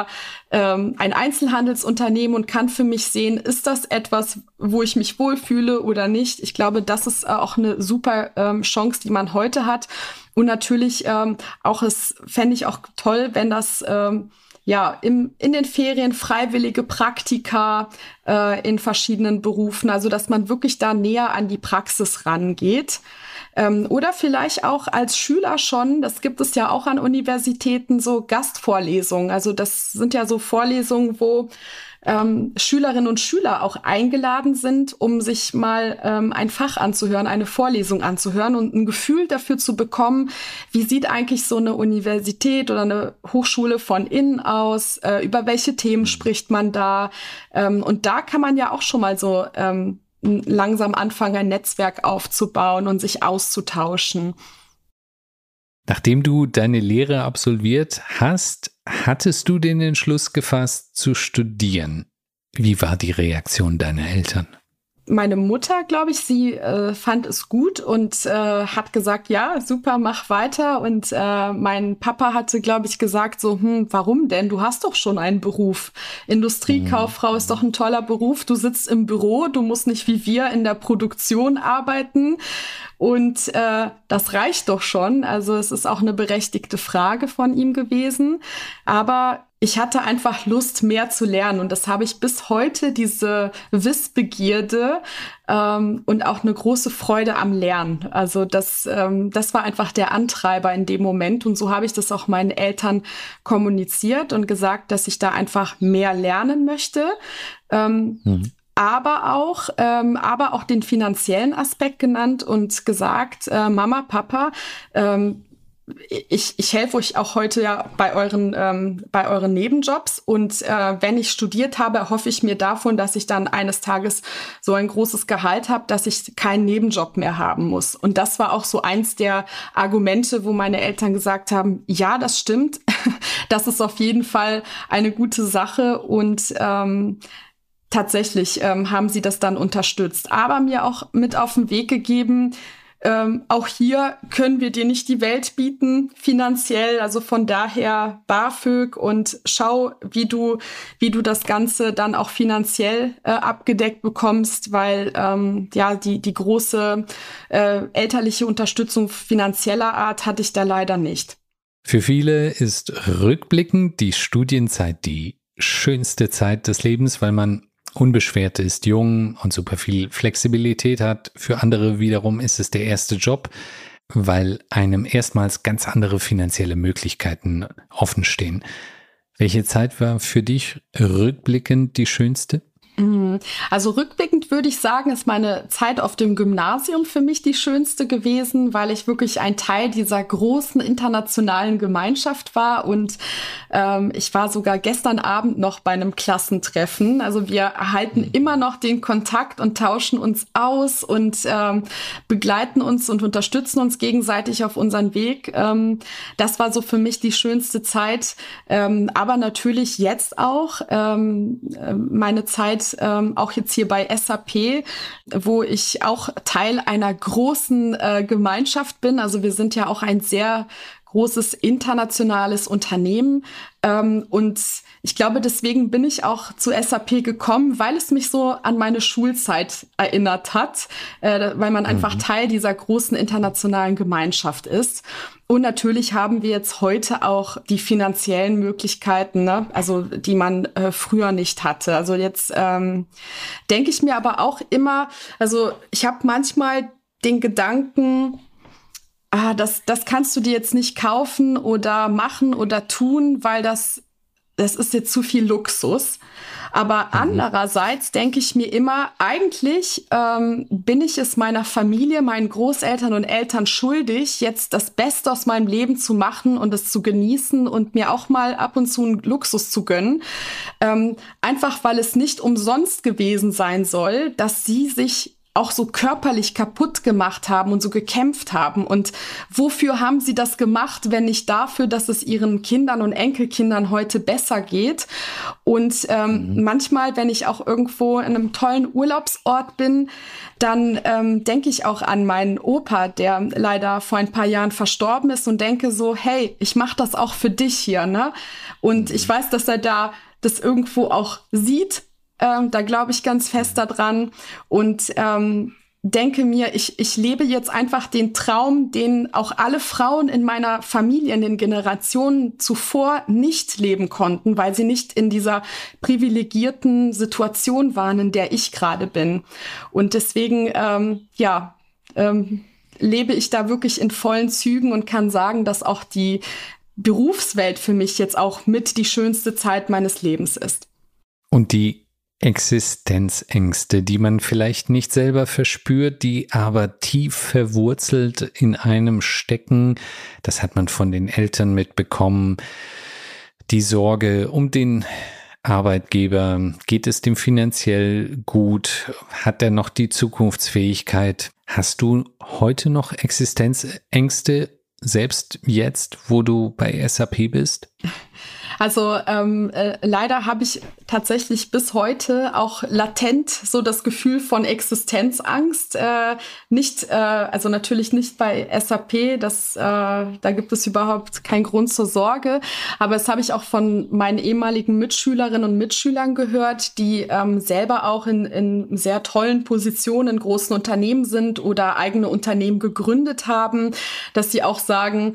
ähm, ein Einzelhandelsunternehmen und kann für mich sehen, ist das etwas, wo ich mich wohlfühle oder nicht. Ich glaube, das ist auch eine super ähm, Chance, die man heute hat. Und natürlich ähm, auch es fände ich auch toll, wenn das ähm, ja, im, in den Ferien freiwillige Praktika äh, in verschiedenen Berufen, also dass man wirklich da näher an die Praxis rangeht. Ähm, oder vielleicht auch als Schüler schon, das gibt es ja auch an Universitäten, so Gastvorlesungen. Also das sind ja so Vorlesungen, wo ähm, Schülerinnen und Schüler auch eingeladen sind, um sich mal ähm, ein Fach anzuhören, eine Vorlesung anzuhören und ein Gefühl dafür zu bekommen, wie sieht eigentlich so eine Universität oder eine Hochschule von innen aus, äh, über welche Themen mhm. spricht man da. Ähm, und da kann man ja auch schon mal so ähm, langsam anfangen, ein Netzwerk aufzubauen und sich auszutauschen. Nachdem du deine Lehre absolviert hast, hattest du den Entschluss gefasst zu studieren. Wie war die Reaktion deiner Eltern? Meine Mutter, glaube ich, sie äh, fand es gut und äh, hat gesagt, ja, super, mach weiter. Und äh, mein Papa hatte, glaube ich, gesagt, so, hm, warum denn? Du hast doch schon einen Beruf. Industriekauffrau mhm. ist doch ein toller Beruf. Du sitzt im Büro, du musst nicht wie wir in der Produktion arbeiten. Und äh, das reicht doch schon. Also es ist auch eine berechtigte Frage von ihm gewesen. Aber ich hatte einfach Lust, mehr zu lernen. Und das habe ich bis heute, diese Wissbegierde ähm, und auch eine große Freude am Lernen. Also das, ähm, das war einfach der Antreiber in dem Moment. Und so habe ich das auch meinen Eltern kommuniziert und gesagt, dass ich da einfach mehr lernen möchte. Ähm, mhm aber auch, ähm, aber auch den finanziellen Aspekt genannt und gesagt, äh, Mama, Papa, ähm, ich, ich helfe euch auch heute ja bei euren, ähm, bei euren Nebenjobs. Und äh, wenn ich studiert habe, hoffe ich mir davon, dass ich dann eines Tages so ein großes Gehalt habe, dass ich keinen Nebenjob mehr haben muss. Und das war auch so eins der Argumente, wo meine Eltern gesagt haben, ja, das stimmt. das ist auf jeden Fall eine gute Sache. Und ähm, tatsächlich ähm, haben sie das dann unterstützt. Aber mir auch mit auf den Weg gegeben, ähm, auch hier können wir dir nicht die Welt bieten, finanziell. Also von daher BAföG und schau, wie du, wie du das Ganze dann auch finanziell äh, abgedeckt bekommst, weil ähm, ja die, die große äh, elterliche Unterstützung finanzieller Art hatte ich da leider nicht. Für viele ist rückblickend die Studienzeit die schönste Zeit des Lebens, weil man unbeschwert ist, jung und super viel Flexibilität hat. Für andere wiederum ist es der erste Job, weil einem erstmals ganz andere finanzielle Möglichkeiten offenstehen. Welche Zeit war für dich rückblickend die schönste? Mhm. Also rückblickend würde ich sagen, ist meine Zeit auf dem Gymnasium für mich die schönste gewesen, weil ich wirklich ein Teil dieser großen internationalen Gemeinschaft war und ähm, ich war sogar gestern Abend noch bei einem Klassentreffen. Also wir erhalten mhm. immer noch den Kontakt und tauschen uns aus und ähm, begleiten uns und unterstützen uns gegenseitig auf unseren Weg. Ähm, das war so für mich die schönste Zeit, ähm, aber natürlich jetzt auch ähm, äh, meine Zeit ähm, auch jetzt hier bei SAP, wo ich auch Teil einer großen äh, Gemeinschaft bin. Also wir sind ja auch ein sehr großes internationales Unternehmen. Ähm, und ich glaube, deswegen bin ich auch zu SAP gekommen, weil es mich so an meine Schulzeit erinnert hat, äh, weil man einfach mhm. Teil dieser großen internationalen Gemeinschaft ist. Und natürlich haben wir jetzt heute auch die finanziellen Möglichkeiten, ne? also die man äh, früher nicht hatte. Also jetzt ähm, denke ich mir aber auch immer, also ich habe manchmal den Gedanken, ah, das, das kannst du dir jetzt nicht kaufen oder machen oder tun, weil das, das ist jetzt zu viel Luxus. Aber mhm. andererseits denke ich mir immer, eigentlich ähm, bin ich es meiner Familie, meinen Großeltern und Eltern schuldig, jetzt das Beste aus meinem Leben zu machen und es zu genießen und mir auch mal ab und zu einen Luxus zu gönnen. Ähm, einfach weil es nicht umsonst gewesen sein soll, dass sie sich auch so körperlich kaputt gemacht haben und so gekämpft haben. Und wofür haben sie das gemacht, wenn nicht dafür, dass es ihren Kindern und Enkelkindern heute besser geht? Und ähm, mhm. manchmal, wenn ich auch irgendwo in einem tollen Urlaubsort bin, dann ähm, denke ich auch an meinen Opa, der leider vor ein paar Jahren verstorben ist und denke so, hey, ich mache das auch für dich hier, ne? Und ich weiß, dass er da das irgendwo auch sieht ähm, da glaube ich ganz fest daran und ähm, denke mir, ich, ich lebe jetzt einfach den Traum, den auch alle Frauen in meiner Familie in den Generationen zuvor nicht leben konnten, weil sie nicht in dieser privilegierten Situation waren, in der ich gerade bin. Und deswegen, ähm, ja, ähm, lebe ich da wirklich in vollen Zügen und kann sagen, dass auch die Berufswelt für mich jetzt auch mit die schönste Zeit meines Lebens ist. Und die Existenzängste, die man vielleicht nicht selber verspürt, die aber tief verwurzelt in einem stecken. Das hat man von den Eltern mitbekommen. Die Sorge um den Arbeitgeber, geht es dem finanziell gut? Hat er noch die Zukunftsfähigkeit? Hast du heute noch Existenzängste, selbst jetzt, wo du bei SAP bist? Also ähm, äh, leider habe ich tatsächlich bis heute auch latent so das Gefühl von Existenzangst. Äh, nicht, äh, also natürlich nicht bei SAP, das, äh, da gibt es überhaupt keinen Grund zur Sorge. Aber das habe ich auch von meinen ehemaligen Mitschülerinnen und Mitschülern gehört, die ähm, selber auch in, in sehr tollen Positionen in großen Unternehmen sind oder eigene Unternehmen gegründet haben, dass sie auch sagen,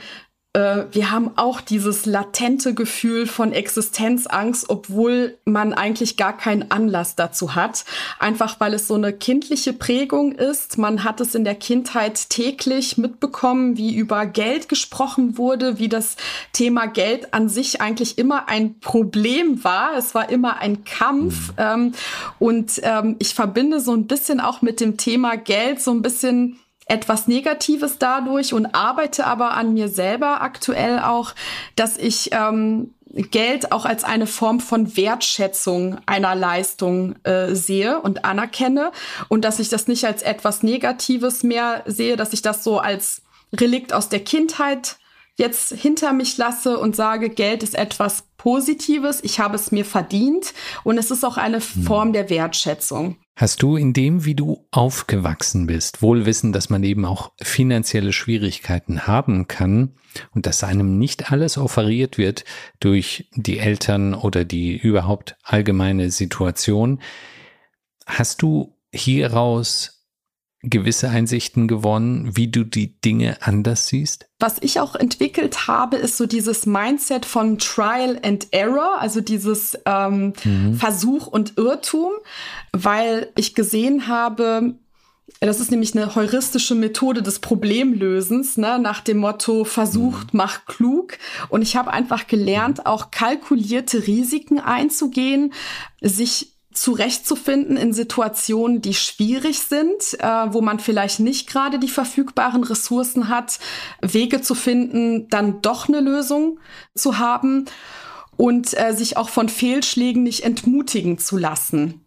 äh, wir haben auch dieses latente Gefühl von Existenzangst, obwohl man eigentlich gar keinen Anlass dazu hat. Einfach weil es so eine kindliche Prägung ist. Man hat es in der Kindheit täglich mitbekommen, wie über Geld gesprochen wurde, wie das Thema Geld an sich eigentlich immer ein Problem war. Es war immer ein Kampf. Mhm. Ähm, und ähm, ich verbinde so ein bisschen auch mit dem Thema Geld so ein bisschen etwas Negatives dadurch und arbeite aber an mir selber aktuell auch, dass ich ähm, Geld auch als eine Form von Wertschätzung einer Leistung äh, sehe und anerkenne und dass ich das nicht als etwas Negatives mehr sehe, dass ich das so als Relikt aus der Kindheit jetzt hinter mich lasse und sage, Geld ist etwas Positives, ich habe es mir verdient und es ist auch eine hm. Form der Wertschätzung. Hast du in dem, wie du aufgewachsen bist, wohl wissen, dass man eben auch finanzielle Schwierigkeiten haben kann und dass einem nicht alles offeriert wird durch die Eltern oder die überhaupt allgemeine Situation, hast du hieraus gewisse Einsichten gewonnen, wie du die Dinge anders siehst? Was ich auch entwickelt habe, ist so dieses Mindset von Trial and Error, also dieses ähm, mhm. Versuch und Irrtum, weil ich gesehen habe, das ist nämlich eine heuristische Methode des Problemlösens, ne, nach dem Motto versucht, mhm. mach klug. Und ich habe einfach gelernt, auch kalkulierte Risiken einzugehen, sich zurechtzufinden in Situationen, die schwierig sind, äh, wo man vielleicht nicht gerade die verfügbaren Ressourcen hat, Wege zu finden, dann doch eine Lösung zu haben und äh, sich auch von Fehlschlägen nicht entmutigen zu lassen.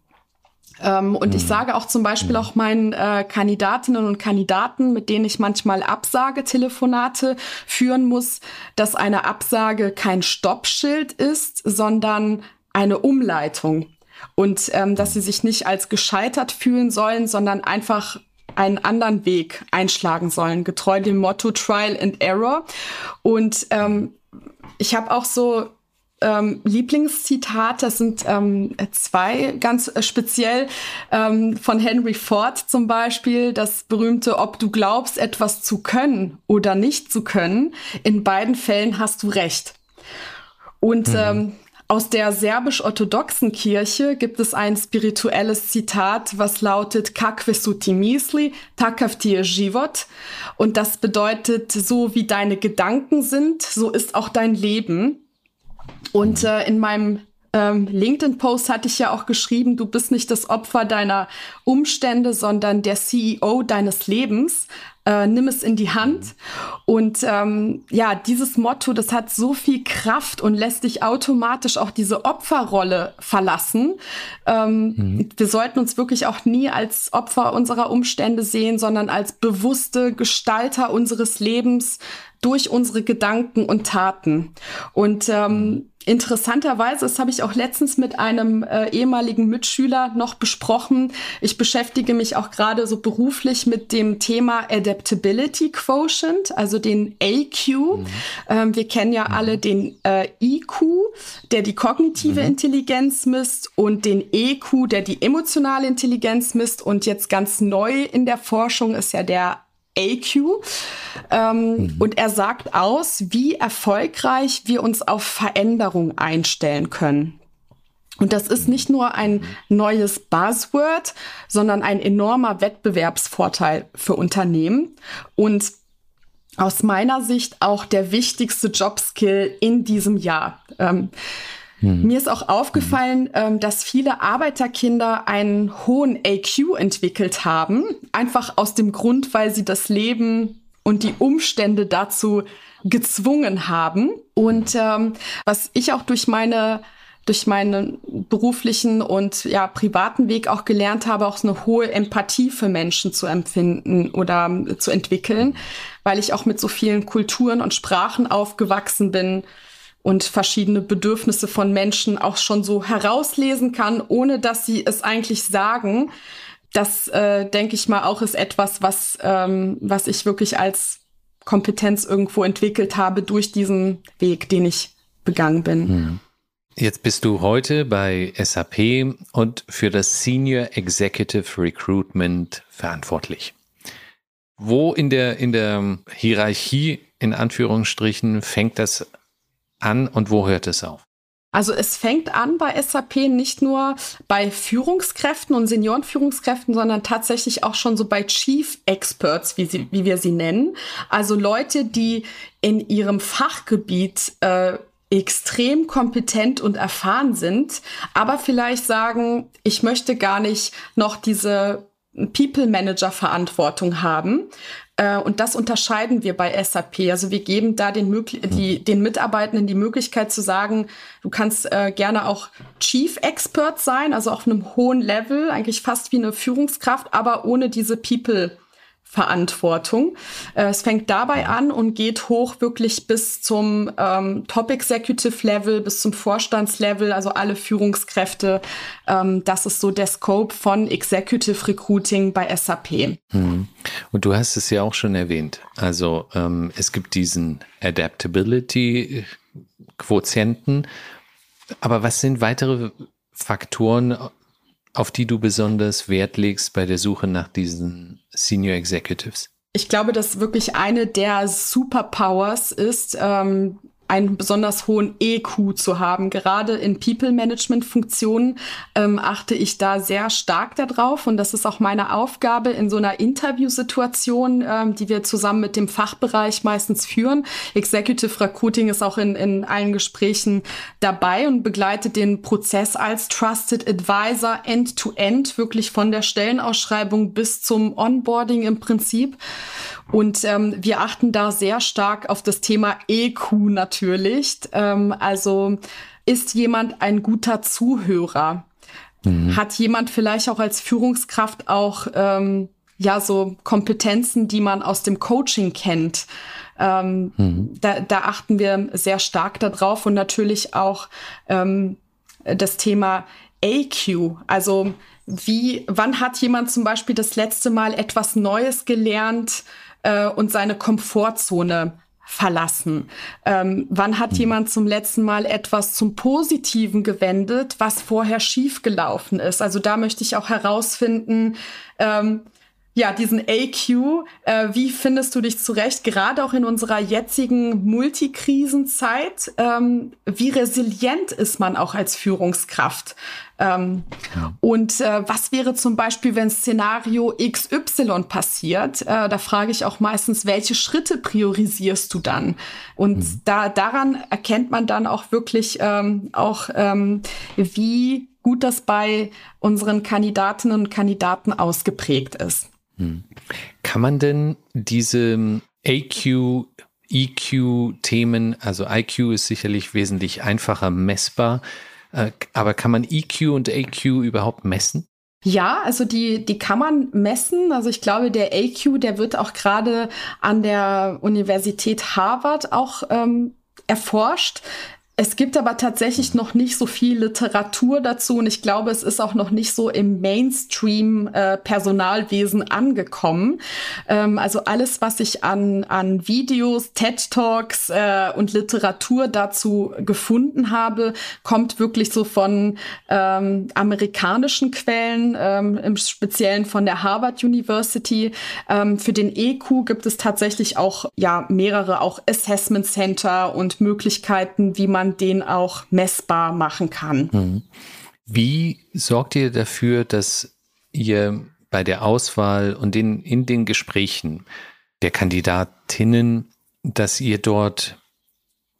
Ähm, und mhm. ich sage auch zum Beispiel mhm. auch meinen äh, Kandidatinnen und Kandidaten, mit denen ich manchmal Absagetelefonate führen muss, dass eine Absage kein Stoppschild ist, sondern eine Umleitung und ähm, dass sie sich nicht als gescheitert fühlen sollen, sondern einfach einen anderen Weg einschlagen sollen, getreu dem Motto Trial and Error. Und ähm, ich habe auch so ähm, Lieblingszitat, das sind ähm, zwei ganz speziell ähm, von Henry Ford zum Beispiel, das berühmte, ob du glaubst, etwas zu können oder nicht zu können, in beiden Fällen hast du recht. Und mhm. ähm, aus der serbisch-orthodoxen Kirche gibt es ein spirituelles Zitat, was lautet Kakve su misli, takav ti život. Und das bedeutet, so wie deine Gedanken sind, so ist auch dein Leben. Und äh, in meinem ähm, LinkedIn-Post hatte ich ja auch geschrieben, du bist nicht das Opfer deiner Umstände, sondern der CEO deines Lebens. Äh, nimm es in die Hand. Und ähm, ja, dieses Motto, das hat so viel Kraft und lässt dich automatisch auch diese Opferrolle verlassen. Ähm, mhm. Wir sollten uns wirklich auch nie als Opfer unserer Umstände sehen, sondern als bewusste Gestalter unseres Lebens durch unsere Gedanken und Taten. Und ähm, mhm. Interessanterweise, das habe ich auch letztens mit einem äh, ehemaligen Mitschüler noch besprochen. Ich beschäftige mich auch gerade so beruflich mit dem Thema Adaptability Quotient, also den AQ. Mhm. Ähm, wir kennen ja mhm. alle den äh, IQ, der die kognitive mhm. Intelligenz misst und den EQ, der die emotionale Intelligenz misst. Und jetzt ganz neu in der Forschung ist ja der AQ. Ähm, mhm. Und er sagt aus, wie erfolgreich wir uns auf Veränderung einstellen können. Und das ist nicht nur ein neues Buzzword, sondern ein enormer Wettbewerbsvorteil für Unternehmen und aus meiner Sicht auch der wichtigste Jobskill in diesem Jahr. Ähm, hm. Mir ist auch aufgefallen, ähm, dass viele Arbeiterkinder einen hohen AQ entwickelt haben, einfach aus dem Grund, weil sie das Leben und die Umstände dazu gezwungen haben. Und ähm, was ich auch durch meine durch meinen beruflichen und ja privaten Weg auch gelernt habe, auch eine hohe Empathie für Menschen zu empfinden oder zu entwickeln, weil ich auch mit so vielen Kulturen und Sprachen aufgewachsen bin und verschiedene Bedürfnisse von Menschen auch schon so herauslesen kann, ohne dass sie es eigentlich sagen. Das äh, denke ich mal auch ist etwas, was ähm, was ich wirklich als Kompetenz irgendwo entwickelt habe durch diesen Weg, den ich begangen bin. Hm. Jetzt bist du heute bei SAP und für das Senior Executive Recruitment verantwortlich. Wo in der, in der Hierarchie, in Anführungsstrichen, fängt das an und wo hört es auf? Also es fängt an bei SAP nicht nur bei Führungskräften und Seniorenführungskräften, sondern tatsächlich auch schon so bei Chief Experts, wie, sie, wie wir sie nennen. Also Leute, die in ihrem Fachgebiet äh, extrem kompetent und erfahren sind, aber vielleicht sagen, ich möchte gar nicht noch diese People Manager Verantwortung haben, äh, und das unterscheiden wir bei SAP. Also wir geben da den, die, den Mitarbeitenden die Möglichkeit zu sagen, du kannst äh, gerne auch Chief Expert sein, also auf einem hohen Level, eigentlich fast wie eine Führungskraft, aber ohne diese People Verantwortung. Äh, es fängt dabei an und geht hoch wirklich bis zum ähm, Top Executive Level, bis zum Vorstandslevel, also alle Führungskräfte. Ähm, das ist so der Scope von Executive Recruiting bei SAP. Mhm. Und du hast es ja auch schon erwähnt. Also ähm, es gibt diesen Adaptability Quotienten. Aber was sind weitere Faktoren, auf die du besonders Wert legst bei der Suche nach diesen Senior Executives? Ich glaube, dass wirklich eine der Superpowers ist, ähm, einen besonders hohen EQ zu haben. Gerade in People-Management-Funktionen ähm, achte ich da sehr stark darauf und das ist auch meine Aufgabe in so einer Interviewsituation, ähm, die wir zusammen mit dem Fachbereich meistens führen. Executive Recruiting ist auch in, in allen Gesprächen dabei und begleitet den Prozess als Trusted Advisor end-to-end, -end, wirklich von der Stellenausschreibung bis zum Onboarding im Prinzip. Und ähm, wir achten da sehr stark auf das Thema EQ natürlich. Ähm, also ist jemand ein guter Zuhörer? Mhm. Hat jemand vielleicht auch als Führungskraft auch ähm, ja so Kompetenzen, die man aus dem Coaching kennt? Ähm, mhm. da, da achten wir sehr stark darauf und natürlich auch ähm, das Thema AQ, also wie, wann hat jemand zum Beispiel das letzte Mal etwas Neues gelernt, äh, und seine Komfortzone verlassen? Ähm, wann hat hm. jemand zum letzten Mal etwas zum Positiven gewendet, was vorher schiefgelaufen ist? Also da möchte ich auch herausfinden, ähm, ja, diesen AQ, äh, wie findest du dich zurecht, gerade auch in unserer jetzigen Multikrisenzeit? Ähm, wie resilient ist man auch als Führungskraft? Ähm, ja. Und äh, was wäre zum Beispiel, wenn Szenario XY passiert? Äh, da frage ich auch meistens, welche Schritte priorisierst du dann? Und mhm. da daran erkennt man dann auch wirklich ähm, auch, ähm, wie gut das bei unseren Kandidatinnen und Kandidaten ausgeprägt ist. Kann man denn diese AQ, EQ-Themen, also IQ ist sicherlich wesentlich einfacher messbar, äh, aber kann man EQ und AQ überhaupt messen? Ja, also die, die kann man messen. Also ich glaube, der AQ, der wird auch gerade an der Universität Harvard auch ähm, erforscht. Es gibt aber tatsächlich noch nicht so viel Literatur dazu und ich glaube, es ist auch noch nicht so im Mainstream-Personalwesen äh, angekommen. Ähm, also alles, was ich an, an Videos, TED-Talks äh, und Literatur dazu gefunden habe, kommt wirklich so von ähm, amerikanischen Quellen, ähm, im Speziellen von der Harvard University. Ähm, für den EQ gibt es tatsächlich auch ja mehrere auch Assessment Center und Möglichkeiten, wie man man den auch messbar machen kann. Mhm. Wie sorgt ihr dafür, dass ihr bei der Auswahl und in, in den Gesprächen der Kandidatinnen, dass ihr dort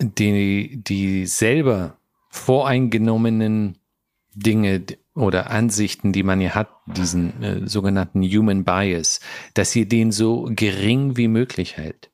die, die selber voreingenommenen Dinge oder Ansichten, die man ja hat, diesen äh, sogenannten Human Bias, dass ihr den so gering wie möglich hält?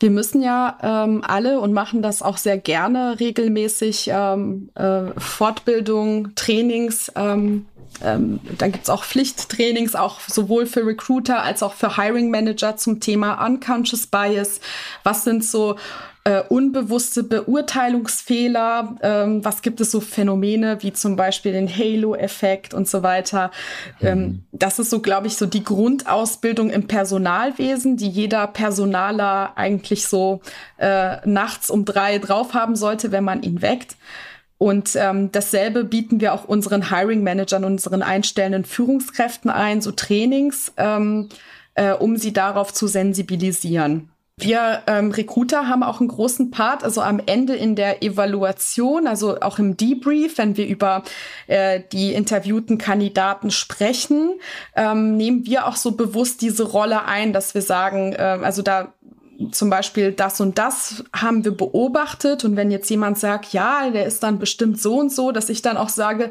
Wir müssen ja ähm, alle und machen das auch sehr gerne regelmäßig ähm, äh, Fortbildung, Trainings. Ähm, ähm, dann gibt's auch Pflichttrainings, auch sowohl für Recruiter als auch für Hiring Manager zum Thema Unconscious Bias. Was sind so äh, unbewusste Beurteilungsfehler. Ähm, was gibt es so Phänomene wie zum Beispiel den Halo-Effekt und so weiter. Ähm, mhm. das ist so, glaube ich, so die Grundausbildung im Personalwesen, die jeder Personaler eigentlich so äh, nachts um drei drauf haben sollte, wenn man ihn weckt. Und ähm, dasselbe bieten wir auch unseren Hiring-Managern, unseren einstellenden Führungskräften ein, so Trainings, ähm, äh, um sie darauf zu sensibilisieren. Wir ähm, Recruiter haben auch einen großen Part, also am Ende in der Evaluation, also auch im Debrief, wenn wir über äh, die interviewten Kandidaten sprechen, ähm, nehmen wir auch so bewusst diese Rolle ein, dass wir sagen, äh, also da zum Beispiel das und das haben wir beobachtet. Und wenn jetzt jemand sagt, ja, der ist dann bestimmt so und so, dass ich dann auch sage,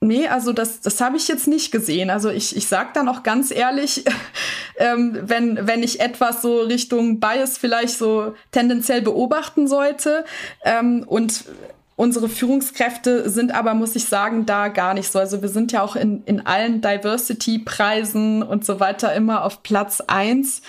Nee, also das, das habe ich jetzt nicht gesehen. Also ich, ich sage dann auch ganz ehrlich, ähm, wenn, wenn ich etwas so Richtung Bias vielleicht so tendenziell beobachten sollte ähm, und Unsere Führungskräfte sind aber, muss ich sagen, da gar nicht so. Also wir sind ja auch in, in allen Diversity-Preisen und so weiter immer auf Platz eins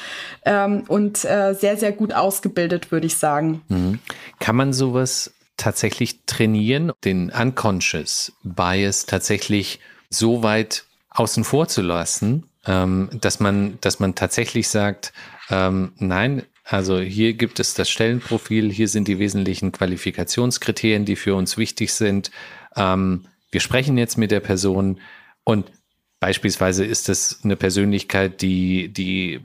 ähm, und äh, sehr, sehr gut ausgebildet, würde ich sagen. Mhm. Kann man sowas tatsächlich trainieren, den Unconscious Bias tatsächlich so weit außen vor zu lassen, ähm, dass man, dass man tatsächlich sagt, ähm, nein, also hier gibt es das Stellenprofil, hier sind die wesentlichen Qualifikationskriterien, die für uns wichtig sind. Ähm, wir sprechen jetzt mit der Person und beispielsweise ist das eine Persönlichkeit, die, die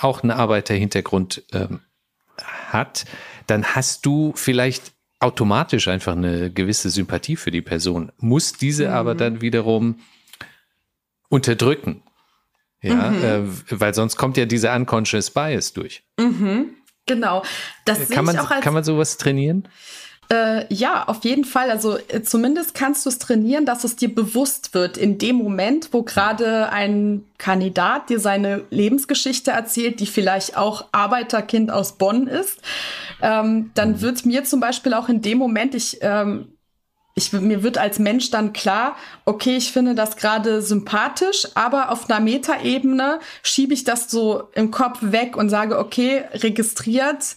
auch einen Arbeiterhintergrund ähm, hat, dann hast du vielleicht automatisch einfach eine gewisse Sympathie für die Person, muss diese mhm. aber dann wiederum unterdrücken. Ja, mhm. äh, weil sonst kommt ja dieser unconscious bias durch. Mhm. Genau. Das kann man, kann man sowas trainieren? Äh, ja, auf jeden Fall. Also äh, zumindest kannst du es trainieren, dass es dir bewusst wird in dem Moment, wo gerade ein Kandidat dir seine Lebensgeschichte erzählt, die vielleicht auch Arbeiterkind aus Bonn ist. Ähm, dann mhm. wird mir zum Beispiel auch in dem Moment, ich ähm, ich, mir wird als Mensch dann klar, okay, ich finde das gerade sympathisch, aber auf einer Metaebene schiebe ich das so im Kopf weg und sage, okay, registriert,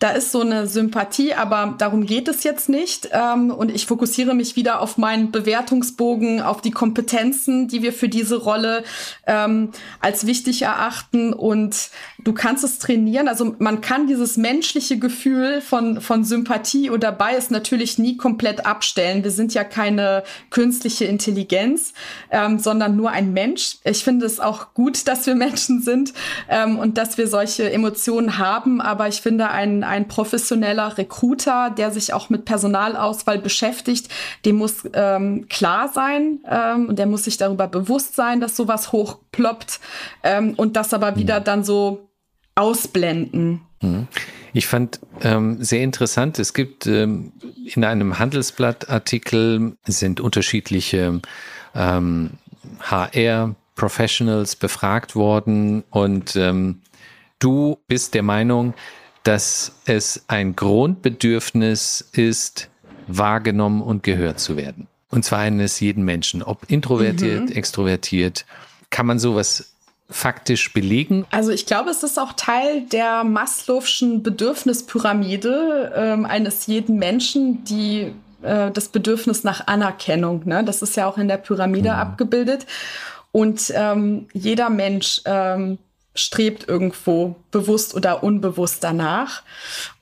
da ist so eine Sympathie, aber darum geht es jetzt nicht. Ähm, und ich fokussiere mich wieder auf meinen Bewertungsbogen, auf die Kompetenzen, die wir für diese Rolle ähm, als wichtig erachten. Und du kannst es trainieren. Also man kann dieses menschliche Gefühl von, von Sympathie oder Bias natürlich nie komplett abstellen. Wir sind ja keine künstliche Intelligenz, ähm, sondern nur ein Mensch. Ich finde es auch gut, dass wir Menschen sind ähm, und dass wir solche Emotionen haben. Aber ich finde, ein, ein professioneller Recruiter, der sich auch mit Personalauswahl beschäftigt, dem muss ähm, klar sein ähm, und der muss sich darüber bewusst sein, dass sowas hochploppt ähm, und das aber wieder mhm. dann so ausblenden. Mhm. Ich fand ähm, sehr interessant, es gibt ähm, in einem Handelsblattartikel sind unterschiedliche ähm, HR-Professionals befragt worden und ähm, du bist der Meinung, dass es ein Grundbedürfnis ist, wahrgenommen und gehört zu werden. Und zwar eines jeden Menschen, ob introvertiert, mhm. extrovertiert. Kann man sowas faktisch belegen? Also ich glaube, es ist auch Teil der Maslow'schen Bedürfnispyramide ähm, eines jeden Menschen, die äh, das Bedürfnis nach Anerkennung. Ne? Das ist ja auch in der Pyramide mhm. abgebildet. Und ähm, jeder Mensch ähm, strebt irgendwo bewusst oder unbewusst danach.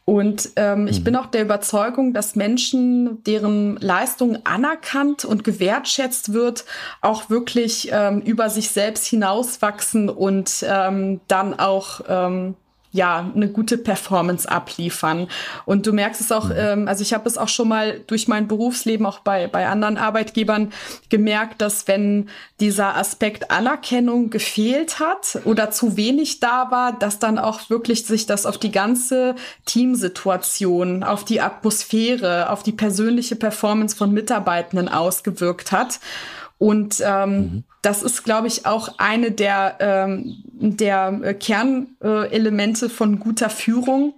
Und ähm, mhm. ich bin auch der Überzeugung, dass Menschen, deren Leistung anerkannt und gewertschätzt wird, auch wirklich ähm, über sich selbst hinauswachsen und ähm, dann auch ähm, ja, eine gute Performance abliefern. Und du merkst es auch, mhm. ähm, also ich habe es auch schon mal durch mein Berufsleben auch bei, bei anderen Arbeitgebern gemerkt, dass wenn dieser Aspekt Anerkennung gefehlt hat oder zu wenig da war, dass dann auch wirklich sich das auf die ganze Teamsituation, auf die Atmosphäre, auf die persönliche Performance von Mitarbeitenden ausgewirkt hat. Und ähm, mhm. das ist, glaube ich, auch eine der, ähm, der Kernelemente äh, von guter Führung,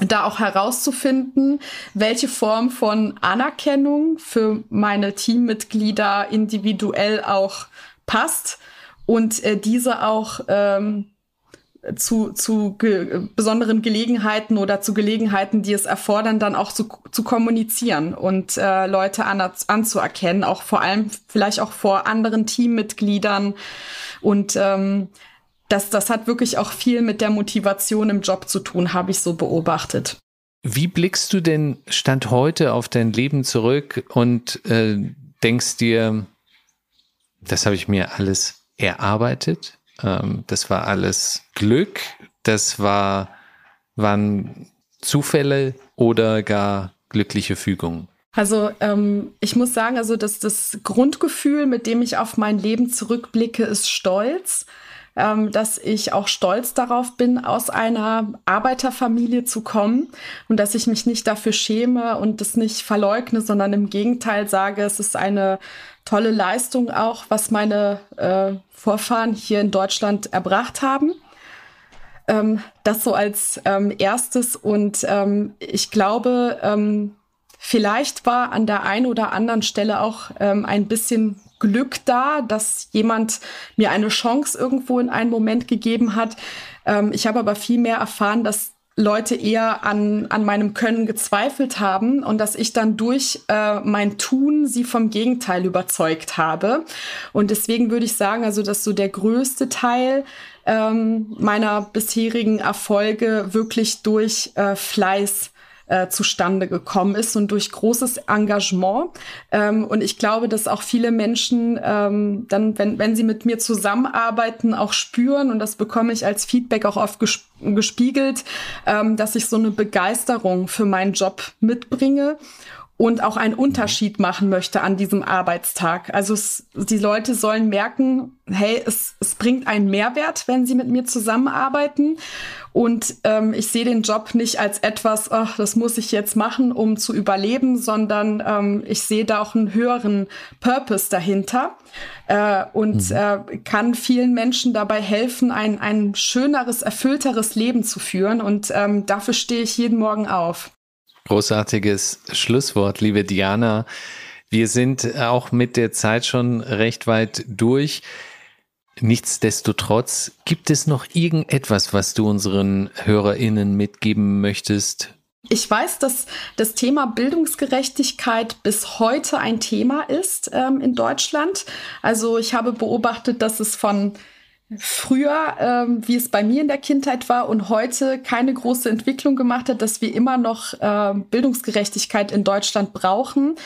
da auch herauszufinden, welche Form von Anerkennung für meine Teammitglieder individuell auch passt und äh, diese auch ähm, zu, zu ge besonderen Gelegenheiten oder zu Gelegenheiten, die es erfordern, dann auch zu, zu kommunizieren und äh, Leute an, anzuerkennen, auch vor allem vielleicht auch vor anderen Teammitgliedern. Und ähm, das, das hat wirklich auch viel mit der Motivation im Job zu tun, habe ich so beobachtet. Wie blickst du denn Stand heute auf dein Leben zurück und äh, denkst dir, das habe ich mir alles erarbeitet? Ähm, das war alles Glück, das war, waren Zufälle oder gar glückliche Fügungen. Also ähm, ich muss sagen, also dass das Grundgefühl, mit dem ich auf mein Leben zurückblicke, ist Stolz. Ähm, dass ich auch stolz darauf bin, aus einer Arbeiterfamilie zu kommen und dass ich mich nicht dafür schäme und das nicht verleugne, sondern im Gegenteil sage, es ist eine tolle Leistung auch, was meine äh, Vorfahren hier in Deutschland erbracht haben. Ähm, das so als ähm, erstes. Und ähm, ich glaube, ähm, vielleicht war an der einen oder anderen Stelle auch ähm, ein bisschen Glück da, dass jemand mir eine Chance irgendwo in einem Moment gegeben hat. Ähm, ich habe aber viel mehr erfahren, dass Leute eher an, an meinem Können gezweifelt haben und dass ich dann durch äh, mein Tun sie vom Gegenteil überzeugt habe. Und deswegen würde ich sagen, also dass so der größte Teil ähm, meiner bisherigen Erfolge wirklich durch äh, Fleiß äh, zustande gekommen ist und durch großes Engagement. Ähm, und ich glaube, dass auch viele Menschen ähm, dann, wenn, wenn sie mit mir zusammenarbeiten, auch spüren, und das bekomme ich als Feedback auch oft gesp gespiegelt, ähm, dass ich so eine Begeisterung für meinen Job mitbringe und auch einen Unterschied machen möchte an diesem Arbeitstag. Also es, die Leute sollen merken, hey, es, es bringt einen Mehrwert, wenn sie mit mir zusammenarbeiten. Und ähm, ich sehe den Job nicht als etwas, ach, das muss ich jetzt machen, um zu überleben, sondern ähm, ich sehe da auch einen höheren Purpose dahinter äh, und mhm. äh, kann vielen Menschen dabei helfen, ein, ein schöneres, erfüllteres Leben zu führen. Und ähm, dafür stehe ich jeden Morgen auf. Großartiges Schlusswort, liebe Diana. Wir sind auch mit der Zeit schon recht weit durch. Nichtsdestotrotz, gibt es noch irgendetwas, was du unseren HörerInnen mitgeben möchtest? Ich weiß, dass das Thema Bildungsgerechtigkeit bis heute ein Thema ist ähm, in Deutschland. Also ich habe beobachtet, dass es von früher, ähm, wie es bei mir in der Kindheit war und heute keine große Entwicklung gemacht hat, dass wir immer noch äh, Bildungsgerechtigkeit in Deutschland brauchen.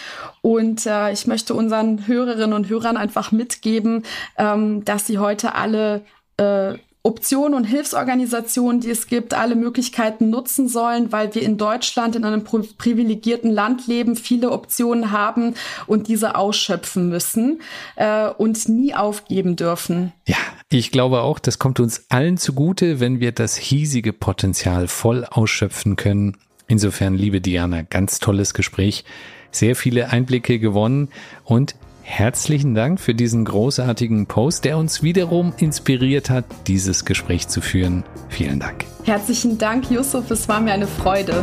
Und äh, ich möchte unseren Hörerinnen und Hörern einfach mitgeben, ähm, dass sie heute alle äh, Optionen und Hilfsorganisationen, die es gibt, alle Möglichkeiten nutzen sollen, weil wir in Deutschland in einem privilegierten Land leben, viele Optionen haben und diese ausschöpfen müssen äh, und nie aufgeben dürfen. Ja, ich glaube auch, das kommt uns allen zugute, wenn wir das hiesige Potenzial voll ausschöpfen können. Insofern, liebe Diana, ganz tolles Gespräch, sehr viele Einblicke gewonnen und Herzlichen Dank für diesen großartigen Post, der uns wiederum inspiriert hat, dieses Gespräch zu führen. Vielen Dank. Herzlichen Dank, Yusuf. Es war mir eine Freude.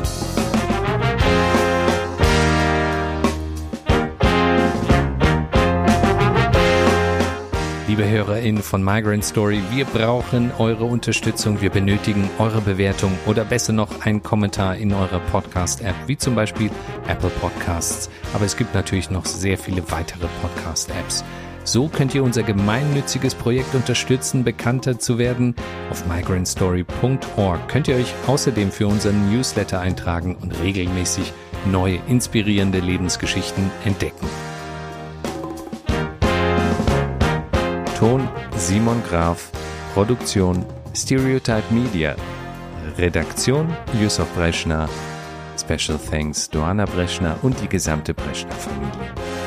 Liebe HörerInnen von Migrant Story, wir brauchen eure Unterstützung. Wir benötigen eure Bewertung oder besser noch einen Kommentar in eurer Podcast-App, wie zum Beispiel Apple Podcasts. Aber es gibt natürlich noch sehr viele weitere Podcast-Apps. So könnt ihr unser gemeinnütziges Projekt unterstützen, bekannter zu werden. Auf migrantstory.org könnt ihr euch außerdem für unseren Newsletter eintragen und regelmäßig neue inspirierende Lebensgeschichten entdecken. Ton Simon Graf, Produktion Stereotype Media, Redaktion Yusuf Breschner, Special Thanks Joanna Breschner und die gesamte Breschner Familie.